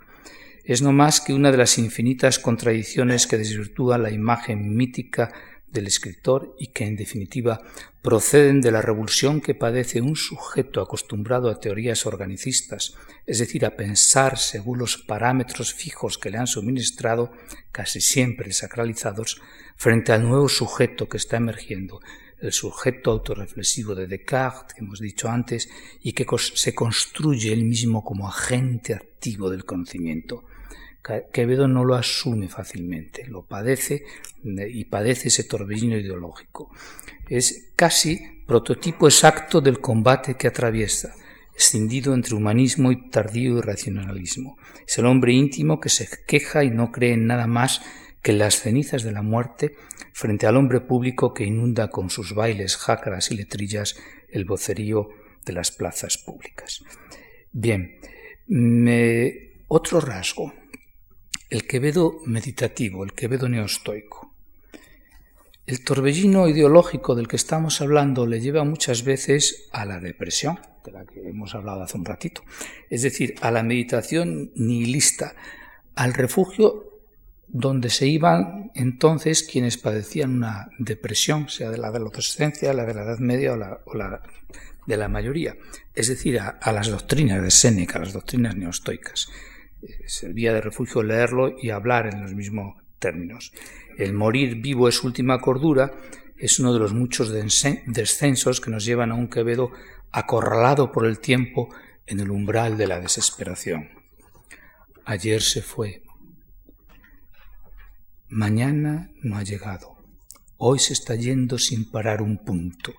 Es no más que una de las infinitas contradicciones que desvirtúa la imagen mítica del escritor y que en definitiva proceden de la revulsión que padece un sujeto acostumbrado a teorías organicistas, es decir, a pensar según los parámetros fijos que le han suministrado, casi siempre sacralizados, frente al nuevo sujeto que está emergiendo, el sujeto autorreflexivo de Descartes, que hemos dicho antes, y que se construye él mismo como agente activo del conocimiento. Quevedo no lo asume fácilmente, lo padece y padece ese torbellino ideológico. Es casi prototipo exacto del combate que atraviesa, escindido entre humanismo y tardío irracionalismo. Es el hombre íntimo que se queja y no cree en nada más que las cenizas de la muerte frente al hombre público que inunda con sus bailes, jácaras y letrillas el vocerío de las plazas públicas. Bien, otro rasgo el Quevedo meditativo, el Quevedo neostoico. El torbellino ideológico del que estamos hablando le lleva muchas veces a la depresión, de la que hemos hablado hace un ratito, es decir, a la meditación nihilista, al refugio donde se iban entonces quienes padecían una depresión, sea de la adolescencia, la de la Edad Media o la, de la mayoría, es decir, a, a las doctrinas de Séneca, las doctrinas neostoicas servía de refugio leerlo y hablar en los mismos términos. El morir vivo es última cordura es uno de los muchos descensos que nos llevan a un Quevedo acorralado por el tiempo en el umbral de la desesperación. Ayer se fue. Mañana no ha llegado. Hoy se está yendo sin parar un punto.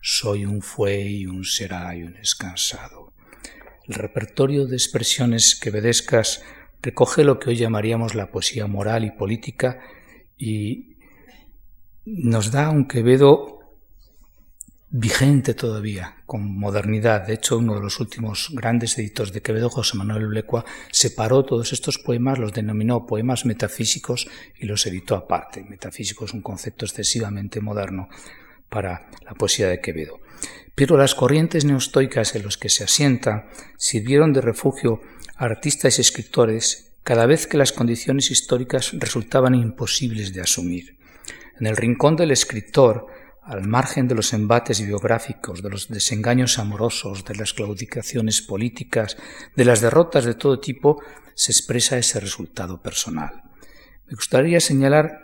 Soy un fue y un será y un descansado. El repertorio de expresiones quevedescas recoge lo que hoy llamaríamos la poesía moral y política y nos da un Quevedo vigente todavía, con modernidad. De hecho, uno de los últimos grandes editores de Quevedo, José Manuel Blecua, separó todos estos poemas, los denominó poemas metafísicos y los editó aparte. Metafísico es un concepto excesivamente moderno para la poesía de Quevedo. Pero las corrientes neostoicas en los que se asienta sirvieron de refugio a artistas y escritores cada vez que las condiciones históricas resultaban imposibles de asumir. En el rincón del escritor, al margen de los embates biográficos, de los desengaños amorosos, de las claudicaciones políticas, de las derrotas de todo tipo, se expresa ese resultado personal. Me gustaría señalar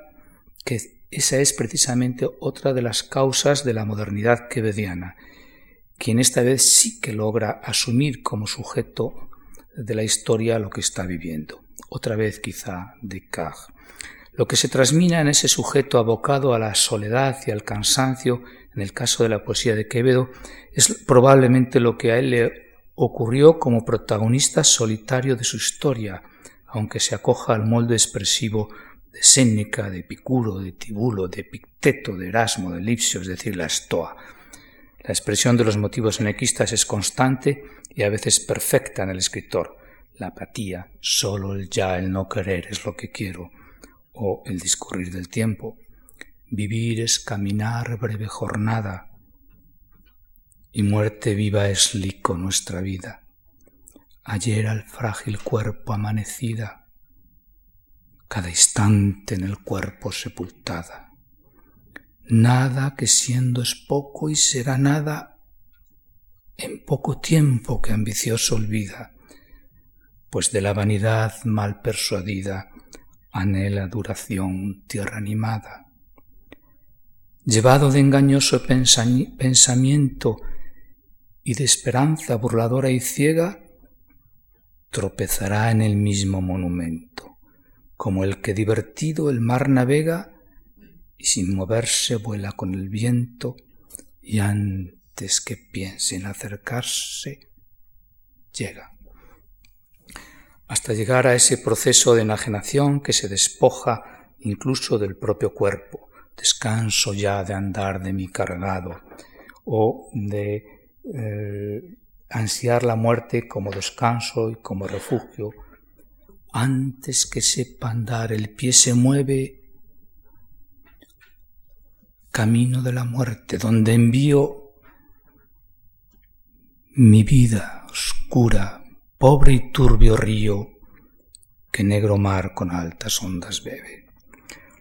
que esa es precisamente otra de las causas de la modernidad quevediana, quien esta vez sí que logra asumir como sujeto de la historia lo que está viviendo. Otra vez quizá Descartes. Lo que se transmina en ese sujeto abocado a la soledad y al cansancio, en el caso de la poesía de Quevedo, es probablemente lo que a él le ocurrió como protagonista solitario de su historia, aunque se acoja al molde expresivo de Séneca, de Epicuro, de Tibulo, de Epicteto, de Erasmo, de Lipsio, es decir, la Estoa. La expresión de los motivos enequistas es constante y a veces perfecta en el escritor. La apatía, solo el ya, el no querer es lo que quiero o el discurrir del tiempo. Vivir es caminar breve jornada y muerte viva es lico nuestra vida. Ayer al frágil cuerpo amanecida, cada instante en el cuerpo sepultada. Nada que siendo es poco y será nada en poco tiempo que ambicioso olvida, pues de la vanidad mal persuadida anhela duración tierra animada. Llevado de engañoso pensamiento y de esperanza burladora y ciega, tropezará en el mismo monumento, como el que divertido el mar navega y sin moverse vuela con el viento y antes que piense en acercarse, llega hasta llegar a ese proceso de enajenación que se despoja incluso del propio cuerpo. Descanso ya de andar de mi cargado o de eh, ansiar la muerte como descanso y como refugio. Antes que sepa andar, el pie se mueve camino de la muerte, donde envío mi vida oscura, pobre y turbio río que negro mar con altas ondas bebe.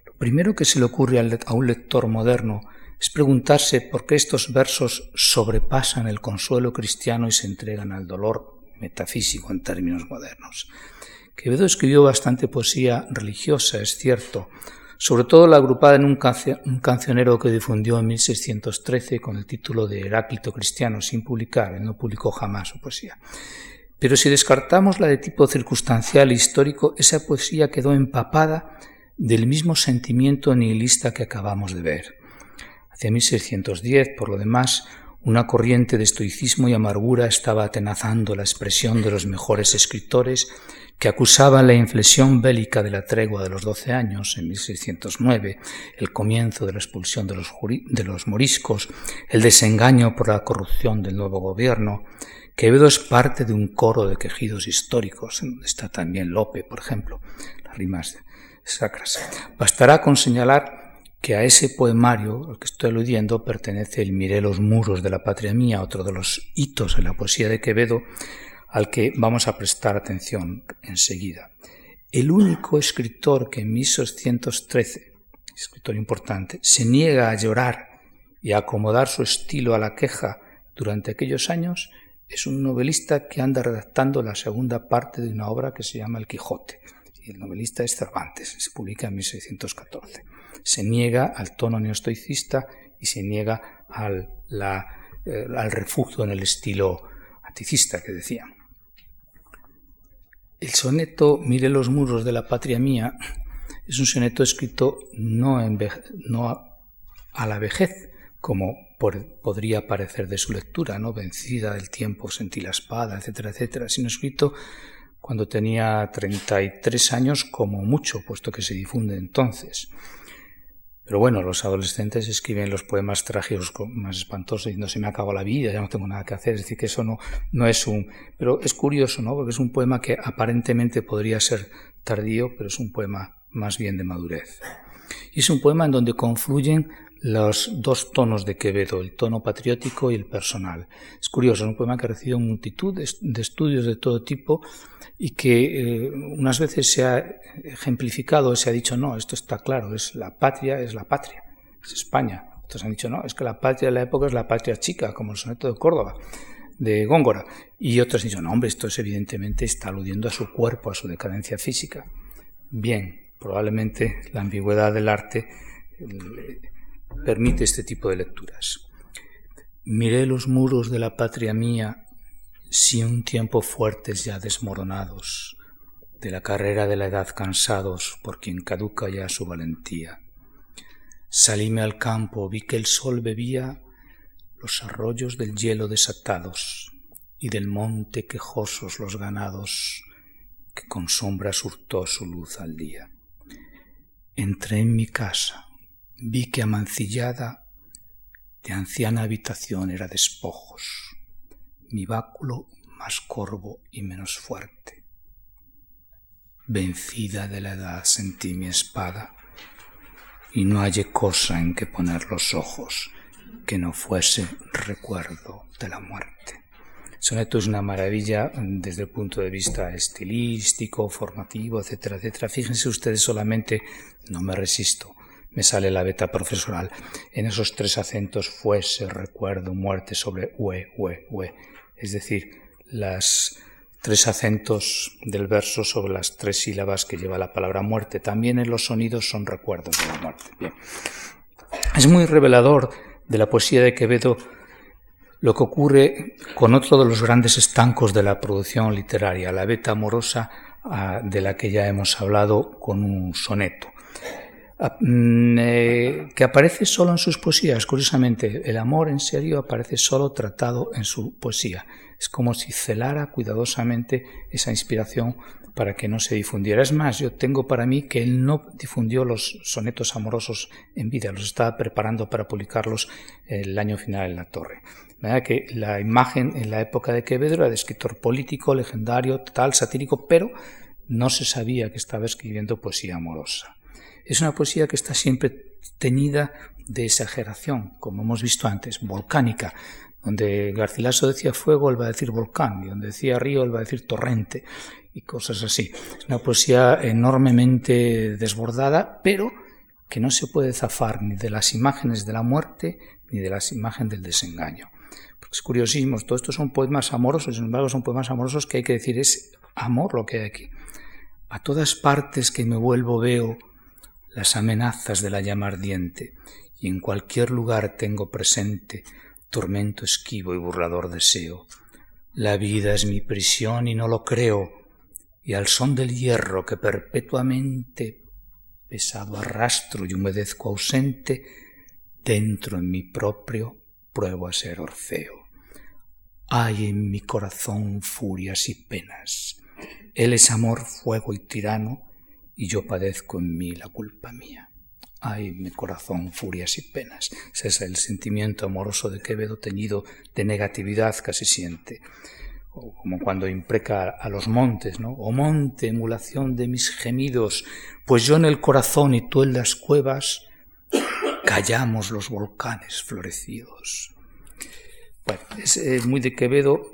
Lo primero que se le ocurre a un lector moderno es preguntarse por qué estos versos sobrepasan el consuelo cristiano y se entregan al dolor metafísico en términos modernos. Quevedo escribió bastante poesía religiosa, es cierto, sobre todo la agrupada en un, cancionero que difundió en 1613 con el título de Heráclito Cristiano, sin publicar, él no publicó jamás su poesía. Pero si descartamos la de tipo circunstancial e histórico, esa poesía quedó empapada del mismo sentimiento nihilista que acabamos de ver. Hacia 1610, por lo demás, una corriente de estoicismo y amargura estaba atenazando la expresión de los mejores escritores que acusaban la inflexión bélica de la tregua de los doce años, en 1609, el comienzo de la expulsión de los, moriscos, el desengaño por la corrupción del nuevo gobierno, Quevedo es parte de un coro de quejidos históricos, en donde está también Lope, por ejemplo, las rimas sacras. Bastará con señalar que a ese poemario al que estoy aludiendo pertenece el Miré los muros de la patria mía, otro de los hitos en la poesía de Quevedo, al que vamos a prestar atención enseguida. El único escritor que en 1613, escritor importante, se niega a llorar y a acomodar su estilo a la queja durante aquellos años es un novelista que anda redactando la segunda parte de una obra que se llama El Quijote. Y el novelista es Cervantes, se publica en 1614. Se niega al tono neostoicista y se niega al, eh, refugio en el estilo anticista que decían. El soneto Mire los muros de la patria mía es un soneto escrito no, no a la vejez, como podría parecer de su lectura, ¿no? Vencida del tiempo, sentí la espada, etcétera, etcétera, sino escrito cuando tenía 33 años como mucho, puesto que se difunde entonces. Pero bueno, los adolescentes escriben los poemas trágicos más espantosos diciendo se me acabó la vida, ya no tengo nada que hacer. Es decir, que eso no, no es un... Pero es curioso, ¿no? Porque es un poema que aparentemente podría ser tardío, pero es un poema más bien de madurez. Y es un poema en donde confluyen los dos tonos de Quevedo, el tono patriótico y el personal. Es curioso, es un poema que ha recibido multitud de estudios de todo tipo y que eh, unas veces se ha ejemplificado, se ha dicho, no, esto está claro, es la patria, es la patria, es España. Otros han dicho, no, es que la patria de la época es la patria chica, como el soneto de Córdoba, de Góngora. Y otros han dicho, no, hombre, esto es evidentemente está aludiendo a su cuerpo, a su decadencia física. Bien, probablemente la ambigüedad del arte permite este tipo de lecturas. Miré los muros de la patria mía si un tiempo fuertes ya desmoronados, de la carrera de la edad cansados por quien caduca ya su valentía. Salíme al campo, vi que el sol bebía los arroyos del hielo desatados y del monte quejosos los ganados que con sombra surtó su luz al día. Entré en mi casa, vi que amancillada de anciana habitación era despojos mi báculo más corvo y menos fuerte. Vencida de la edad sentí mi espada y no hallé cosa en que poner los ojos que no fuese recuerdo de la muerte. soneto es una maravilla desde el punto de vista estilístico, formativo, etcétera, etcétera. Fíjense ustedes solamente, no me resisto, me sale la beta profesoral. En esos tres acentos fuese recuerdo, muerte sobre ue, ue, ue es decir, las tres acentos del verso sobre las tres sílabas que lleva la palabra muerte. También en los sonidos son recuerdos de la muerte. Bien. Es muy revelador de la poesía de Quevedo lo que ocurre con otro de los grandes estancos de la producción literaria, la beta amorosa ah, de la que ya hemos hablado con un soneto. Ah, mm, eh, que aparece solo en sus poesías. Curiosamente, el amor en serio aparece solo tratado en su poesía. Es como si celara cuidadosamente esa inspiración para que no se difundiera. Es más, yo tengo para mí que él no difundió los sonetos amorosos en vida, los estaba preparando para publicarlos el año final en la torre. ¿Verdad? que la imagen en la época de Quevedo era de escritor político, legendario, tal, satírico, pero no se sabía que estaba escribiendo poesía amorosa. Es una poesía que está siempre teñida de exageración, como hemos visto antes, volcánica. Donde Garcilaso decía fuego, él va a decir volcán, y donde decía río, él va a decir torrente, y cosas así. Es una poesía enormemente desbordada, pero que no se puede zafar ni de las imágenes de la muerte ni de las imágenes del desengaño. Porque es curiosísimo, todo esto son poemas amorosos, sin embargo son poemas amorosos que hay que decir es amor lo que hay aquí. A todas partes que me vuelvo veo las amenazas de la llama ardiente, y en cualquier lugar tengo presente tormento esquivo y burlador deseo. La vida es mi prisión y no lo creo, y al son del hierro que perpetuamente pesado arrastro y humedezco ausente, dentro en mi propio pruebo a ser Orfeo. Hay en mi corazón furias y penas. Él es amor, fuego y tirano, y yo padezco en mí la culpa mía. Ay, mi corazón, furias y penas. Es el sentimiento amoroso de Quevedo teñido de negatividad casi siente. Como cuando impreca a los montes, ¿no? O monte, emulación de mis gemidos, pues yo en el corazón y tú en las cuevas, callamos los volcanes florecidos. Bueno, es, muy de Quevedo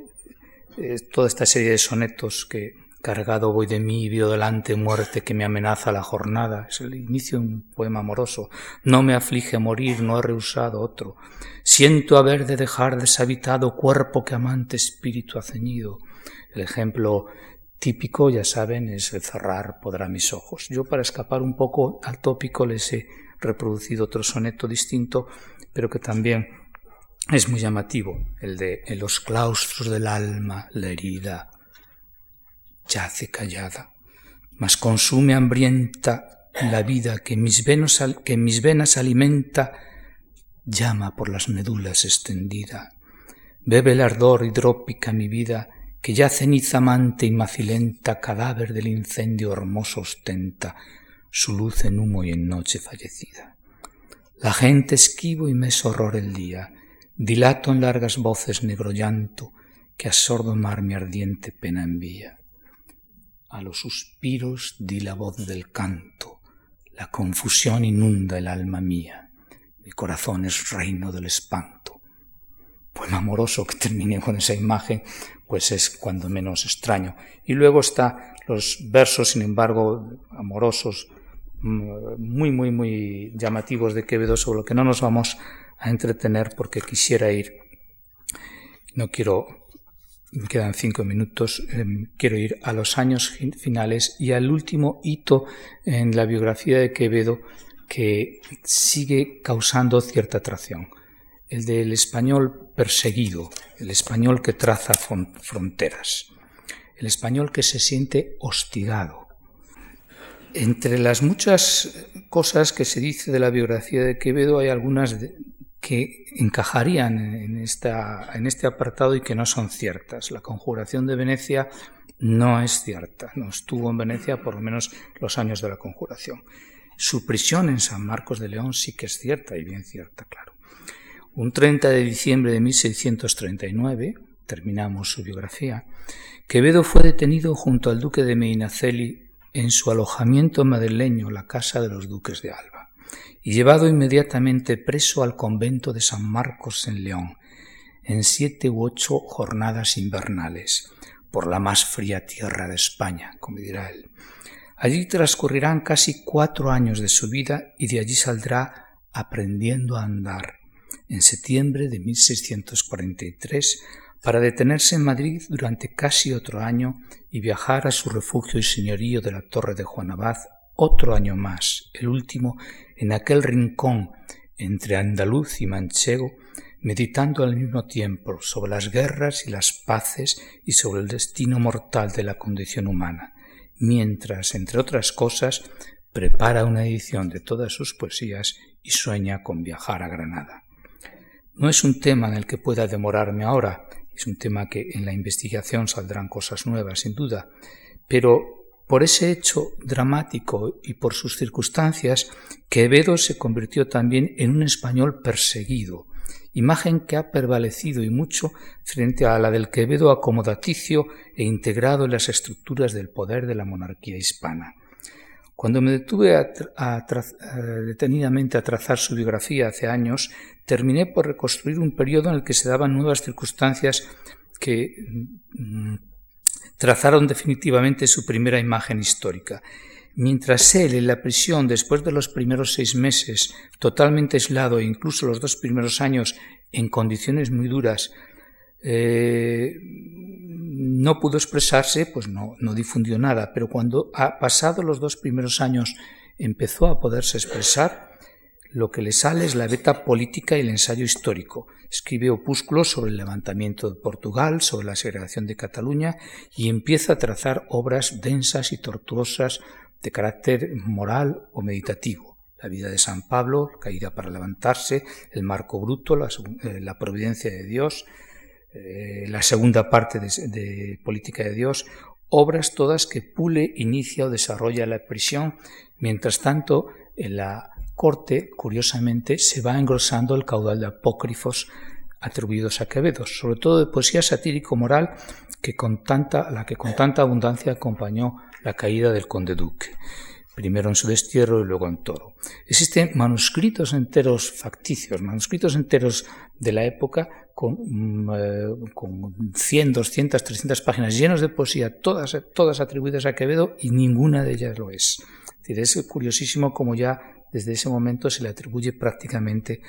toda esta serie de sonetos que Cargado voy de mí, vio delante muerte que me amenaza la jornada. Es el inicio de un poema amoroso. No me aflige morir, no he rehusado otro. Siento haber de dejar deshabitado cuerpo que amante espíritu ha ceñido. El ejemplo típico, ya saben, es el cerrar podrá mis ojos. Yo para escapar un poco al tópico les he reproducido otro soneto distinto, pero que también es muy llamativo, el de en los claustros del alma, la herida yace callada, mas consume hambrienta la vida que mis, mis venas alimenta, llama por las medulas extendida, bebe el ardor hidrópica mi vida, que ya ceniza amante y macilenta, cadáver del incendio hermoso ostenta, su luz en humo y en noche fallecida. La gente esquivo y me es horror el día, dilato en largas voces negro llanto, que a sordo mar mi ardiente pena envía. A los suspiros di la voz del canto, la confusión inunda el alma mía, mi corazón es reino del espanto. Poema amoroso que termine con esa imagen, pues es cuando menos extraño. Y luego está los versos, sin embargo, amorosos, mm, muy, muy, muy llamativos de Quevedo, sobre lo que no nos vamos a entretener porque quisiera ir, no quiero, me quedan cinco minutos, em, quiero ir a los años finales y al último hito en la biografía de Quevedo que sigue causando cierta atracción, el del español perseguido, el español que traza fronteras el español que se siente hostigado. Entre las muchas cosas que se dice de la biografía de Quevedo hay algunas que encajarían en, esta, en este apartado y que no son ciertas. La conjuración de Venecia no es cierta, no estuvo en Venecia por lo menos los años de la conjuración. Su prisión en San Marcos de León sí que es cierta y bien cierta, claro. Un 30 de diciembre de 1639, terminamos su biografía, Quevedo fue detenido junto al duque de Medinaceli en su alojamiento madrileño, la casa de los duques de Alba, y llevado inmediatamente preso al convento de San Marcos en León, en siete u ocho jornadas invernales, por la más fría tierra de España, como dirá él. Allí transcurrirán casi cuatro años de su vida y de allí saldrá aprendiendo a andar. En septiembre de 1643 para detenerse en Madrid durante casi otro año y viajar a su refugio y señorío de la Torre de Juan Abad otro año más, el último, en aquel rincón entre andaluz y manchego, meditando al mismo tiempo sobre las guerras y las paces y sobre el destino mortal de la condición humana, mientras, entre otras cosas, prepara una edición de todas sus poesías y sueña con viajar a Granada. No es un tema en el que pueda demorarme ahora, es un tema que en la investigación saldrán cosas nuevas, sin duda, pero por ese hecho dramático y por sus circunstancias, Quevedo se convirtió también en un español perseguido, imagen que ha prevalecido y mucho frente a la del Quevedo acomodaticio e integrado en las estructuras del poder de la monarquía hispana. Cuando me detuve detenidamente a trazar su biografía hace años, terminé por reconstruir un periodo en el que se daban nuevas circunstancias que mm, trazaron definitivamente su primera imagen histórica. Mientras él en la prisión, después de los primeros seis meses, totalmente aislado e incluso los dos primeros años en condiciones muy duras, eh, no pudo expresarse, pues no, no difundió nada, pero cuando ha pasado los dos primeros años empezó a poderse expresar, lo que le sale es la beta política y el ensayo histórico. Escribe opúsculos sobre el levantamiento de Portugal, sobre la segregación de Cataluña y empieza a trazar obras densas y tortuosas de carácter moral o meditativo. La vida de San Pablo, caída para levantarse, el marco bruto, la, eh, providencia de Dios, eh, la segunda parte de, Política de Dios, obras todas que Pule inicia o desarrolla la prisión, mientras tanto en la corte, curiosamente, se va engrosando el caudal de apócrifos atribuidos a Quevedo, sobre todo de poesía satírico-moral que con tanta, la que con tanta abundancia acompañó la caída del conde duque primero en su destierro y luego en Toro. Existen manuscritos enteros facticios, manuscritos enteros de la época con, mm, eh, con 100, 200, 300 páginas llenos de poesía, todas, todas atribuidas a Quevedo y ninguna de ellas lo es. Es, curiosísimo como ya desde ese momento se le atribuye prácticamente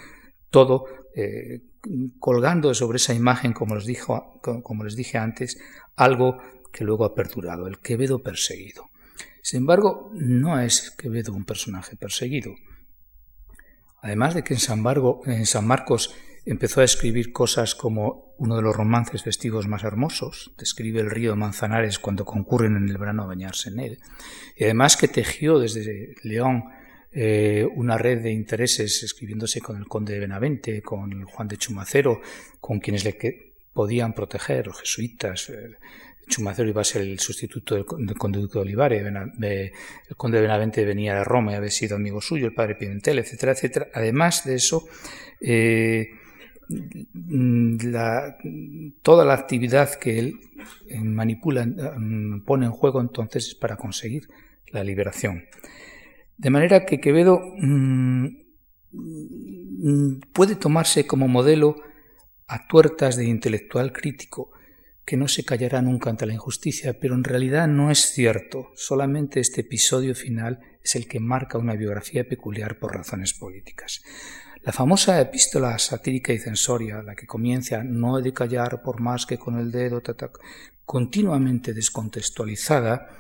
todo, eh, colgando sobre esa imagen, como les, dije antes, algo que luego ha perdurado, el Quevedo perseguido. Sin embargo, no es Quevedo un personaje perseguido. Además de que en San, en San Marcos empezó a escribir cosas como uno de los romances festivos más hermosos, describe el río Manzanares cuando concurren en el verano a bañarse en él, y además que tejió desde León eh, una red de intereses escribiéndose con el conde de Benavente, con Juan de Chumacero, con quienes le podían proteger, los jesuitas, eh, Chumacero iba a ser el sustituto del, conde duque de Olivares, el conde de Benavente venía de Roma y había sido amigo suyo, el padre Pimentel, etcétera, etcétera. Además de eso, eh, toda la actividad que él eh, manipula, pone en juego entonces es para conseguir la liberación. De manera que Quevedo mm, mm, puede tomarse como modelo a tuertas de intelectual crítico que no se callará nunca ante la injusticia, pero en realidad no es cierto. Solamente este episodio final es el que marca una biografía peculiar por razones políticas. La famosa epístola satírica y censoria, la que comienza no he de callar por más que con el dedo, continuamente descontextualizada,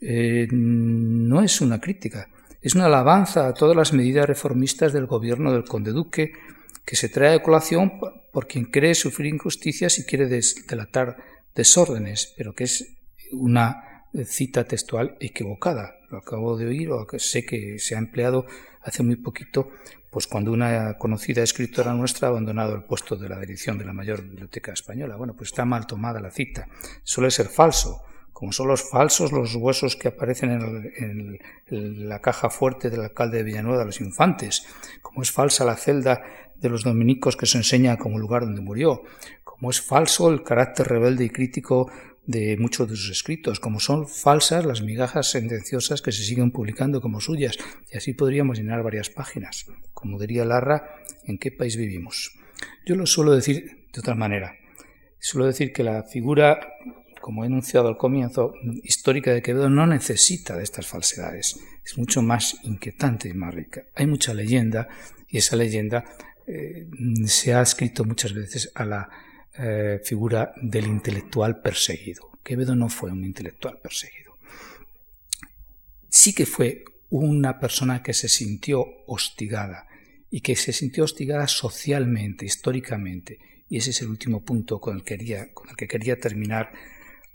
eh, no es una crítica, es una alabanza a todas las medidas reformistas del gobierno del conde duque que se trae a colación por quien cree sufrir injusticias y quiere delatar desórdenes, pero que es una cita textual equivocada. Lo acabo de oír o sé que se ha empleado hace muy poquito, pues cuando una conocida escritora nuestra ha abandonado el puesto de la dirección de la mayor biblioteca española. Bueno, pues está mal tomada la cita. Suele ser falso como son los falsos los huesos que aparecen en, la caja fuerte del alcalde de Villanueva de los Infantes, como es falsa la celda de los dominicos que se enseña como lugar donde murió, como es falso el carácter rebelde y crítico de muchos de sus escritos, como son falsas las migajas sentenciosas que se siguen publicando como suyas, y así podríamos llenar varias páginas. Como diría Larra, ¿en qué país vivimos? Yo lo suelo decir de otra manera. Suelo decir que la figura como he enunciado al comienzo, histórica de Quevedo no necesita de estas falsedades. Es mucho más inquietante y más rica. Hay mucha leyenda y esa leyenda eh, se ha escrito muchas veces a la eh, figura del intelectual perseguido. Quevedo no fue un intelectual perseguido. Sí que fue una persona que se sintió hostigada y que se sintió hostigada socialmente, históricamente. Y ese es el último punto con el, con el que quería terminar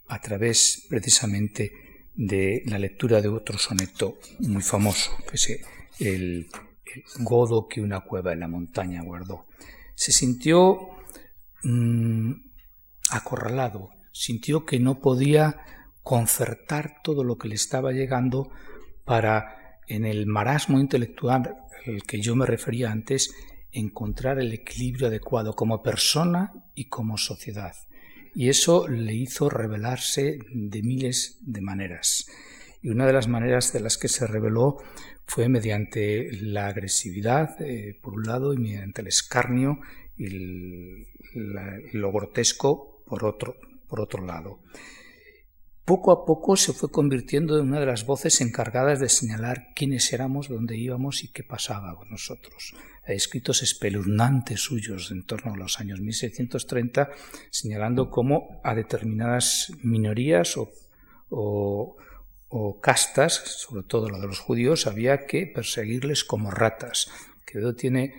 a través precisamente de la lectura de otro soneto muy famoso, que es el, godo que una cueva en la montaña guardó. Se sintió mm, acorralado, sintió que no podía concertar todo lo que le estaba llegando para, en el marasmo intelectual al que yo me refería antes, encontrar el equilibrio adecuado como persona y como sociedad y eso le hizo rebelarse de miles de maneras. Y una de las maneras de las que se rebeló fue mediante la agresividad, eh, por un lado, y mediante el escarnio y lo grotesco, por otro, por otro lado. Poco a poco se fue convirtiendo en una de las voces encargadas de señalar quiénes éramos, dónde íbamos y qué pasaba con nosotros escritos espeluznantes suyos en torno a los años 1630, señalando cómo a determinadas minorías o, castas, sobre todo la de los judíos, había que perseguirles como ratas. Quevedo tiene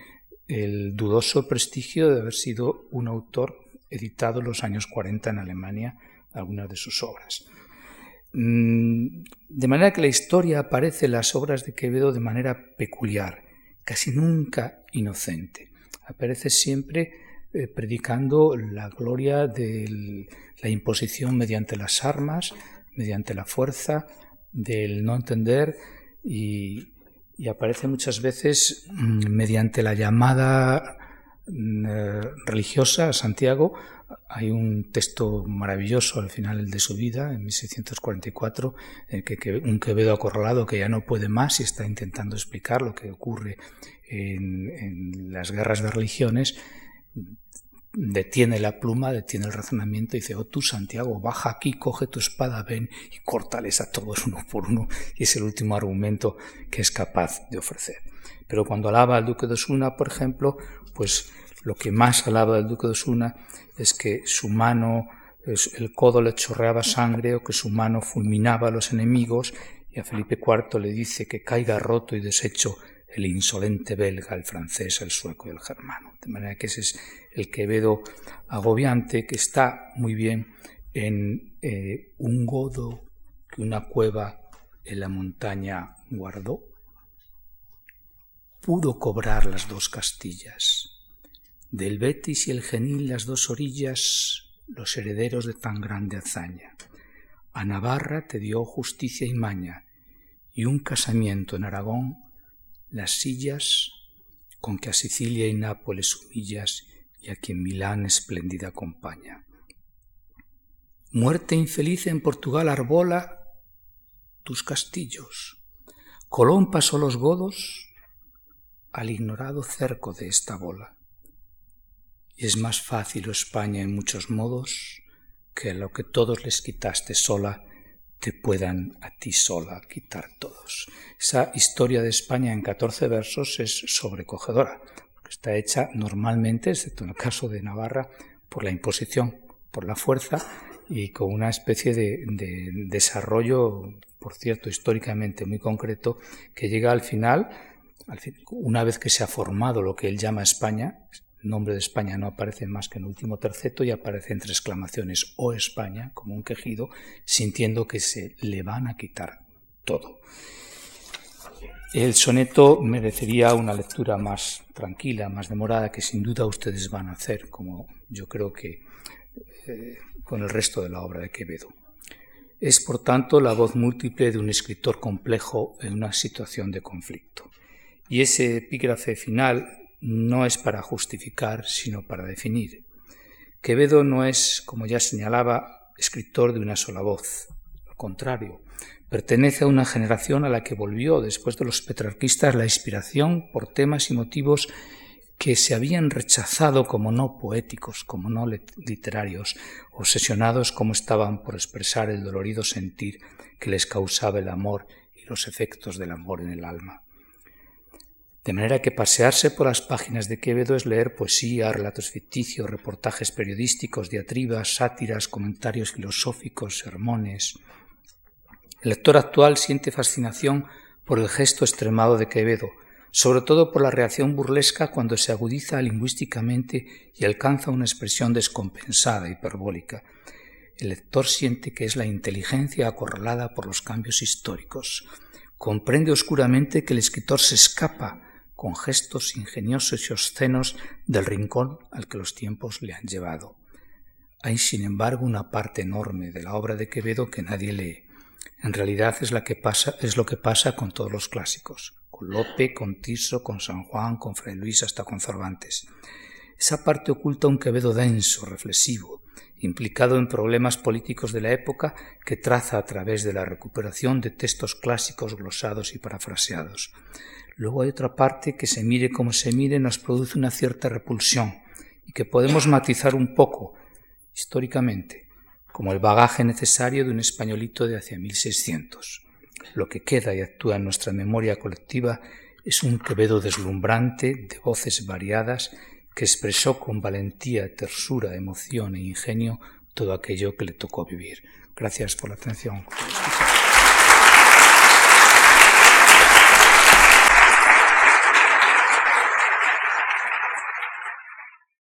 el dudoso prestigio de haber sido un autor editado en los años 40 en Alemania algunas de sus obras. Mm, de manera que la historia aparece en las obras de Quevedo de manera peculiar casi nunca inocente. Aparece siempre eh, predicando la gloria de la imposición mediante las armas, mediante la fuerza, del no entender y, aparece muchas veces mm, mediante la llamada mm, eh, religiosa a Santiago. Hay un texto maravilloso al final de su vida, en 1644, en que, un Quevedo acorralado que ya no puede más y está intentando explicar lo que ocurre en, las guerras de religiones, detiene la pluma, detiene el razonamiento y dice, oh tú Santiago, baja aquí, coge tu espada, ven y córtales a todos uno por uno. Y es el último argumento que es capaz de ofrecer. Pero cuando alaba al duque de Osuna, por ejemplo, pues lo que más alaba al duque de Osuna es que su mano, el codo le chorreaba sangre o que su mano fulminaba a los enemigos y a Felipe IV le dice que caiga roto y deshecho el insolente belga, el francés, el sueco y el germano. De manera que ese es el Quevedo agobiante que está muy bien en eh, un godo que una cueva en la montaña guardó. Pudo cobrar las dos Castillas, del Betis y el Genil las dos orillas los herederos de tan grande hazaña. A Navarra te dio justicia y maña, y un casamiento en Aragón, las sillas con que a Sicilia y Nápoles humillas y a quien Milán espléndida acompaña. Muerte infeliz en Portugal arbola tus castillos. Colón pasó los godos al ignorado cerco de esta bola. Es más fácil España en muchos modos que lo que todos les quitaste sola te puedan a ti sola quitar todos. Esa historia de España en 14 versos es sobrecogedora, porque está hecha normalmente, excepto en el caso de Navarra, por la imposición, por la fuerza y con una especie de, desarrollo, por cierto, históricamente muy concreto, que llega al final, una vez que se ha formado lo que él llama España, nombre de España no aparece más que en el último terceto y aparece entre exclamaciones o España, como un quejido, sintiendo que se le van a quitar todo. El soneto merecería una lectura más tranquila, más demorada, que sin duda ustedes van a hacer, como yo creo que eh, con el resto de la obra de Quevedo. Es, por tanto, la voz múltiple de un escritor complejo en una situación de conflicto. Y ese epígrafe final no es para justificar, sino para definir. Quevedo no es, como ya señalaba, escritor de una sola voz. Al contrario, pertenece a una generación a la que volvió, después de los petrarquistas, la inspiración por temas y motivos que se habían rechazado como no poéticos, como no literarios, obsesionados como estaban por expresar el dolorido sentir que les causaba el amor y los efectos del amor en el alma. De manera que pasearse por las páginas de Quevedo es leer poesía, relatos ficticios, reportajes periodísticos, diatribas, sátiras, comentarios filosóficos, sermones. El lector actual siente fascinación por el gesto extremado de Quevedo, sobre todo por la reacción burlesca cuando se agudiza lingüísticamente y alcanza una expresión descompensada, hiperbólica. El lector siente que es la inteligencia acorralada por los cambios históricos. Comprende oscuramente que el escritor se escapa con gestos ingeniosos y obscenos del rincón al que los tiempos le han llevado. Hay, sin embargo, una parte enorme de la obra de Quevedo que nadie lee. En realidad es, la que pasa, es lo que pasa con todos los clásicos, con Lope, con Tiso, con San Juan, con Fray Luis, hasta con Cervantes. Esa parte oculta un Quevedo denso, reflexivo, implicado en problemas políticos de la época que traza a través de la recuperación de textos clásicos glosados y parafraseados. Luego hay otra parte que se mire como se mire nos produce una cierta repulsión y que podemos matizar un poco históricamente como el bagaje necesario de un españolito de hacia 1600. Lo que queda y actúa en nuestra memoria colectiva es un Quevedo deslumbrante de voces variadas que expresó con valentía, tersura, emoción e ingenio todo aquello que le tocó vivir. Gracias por la atención.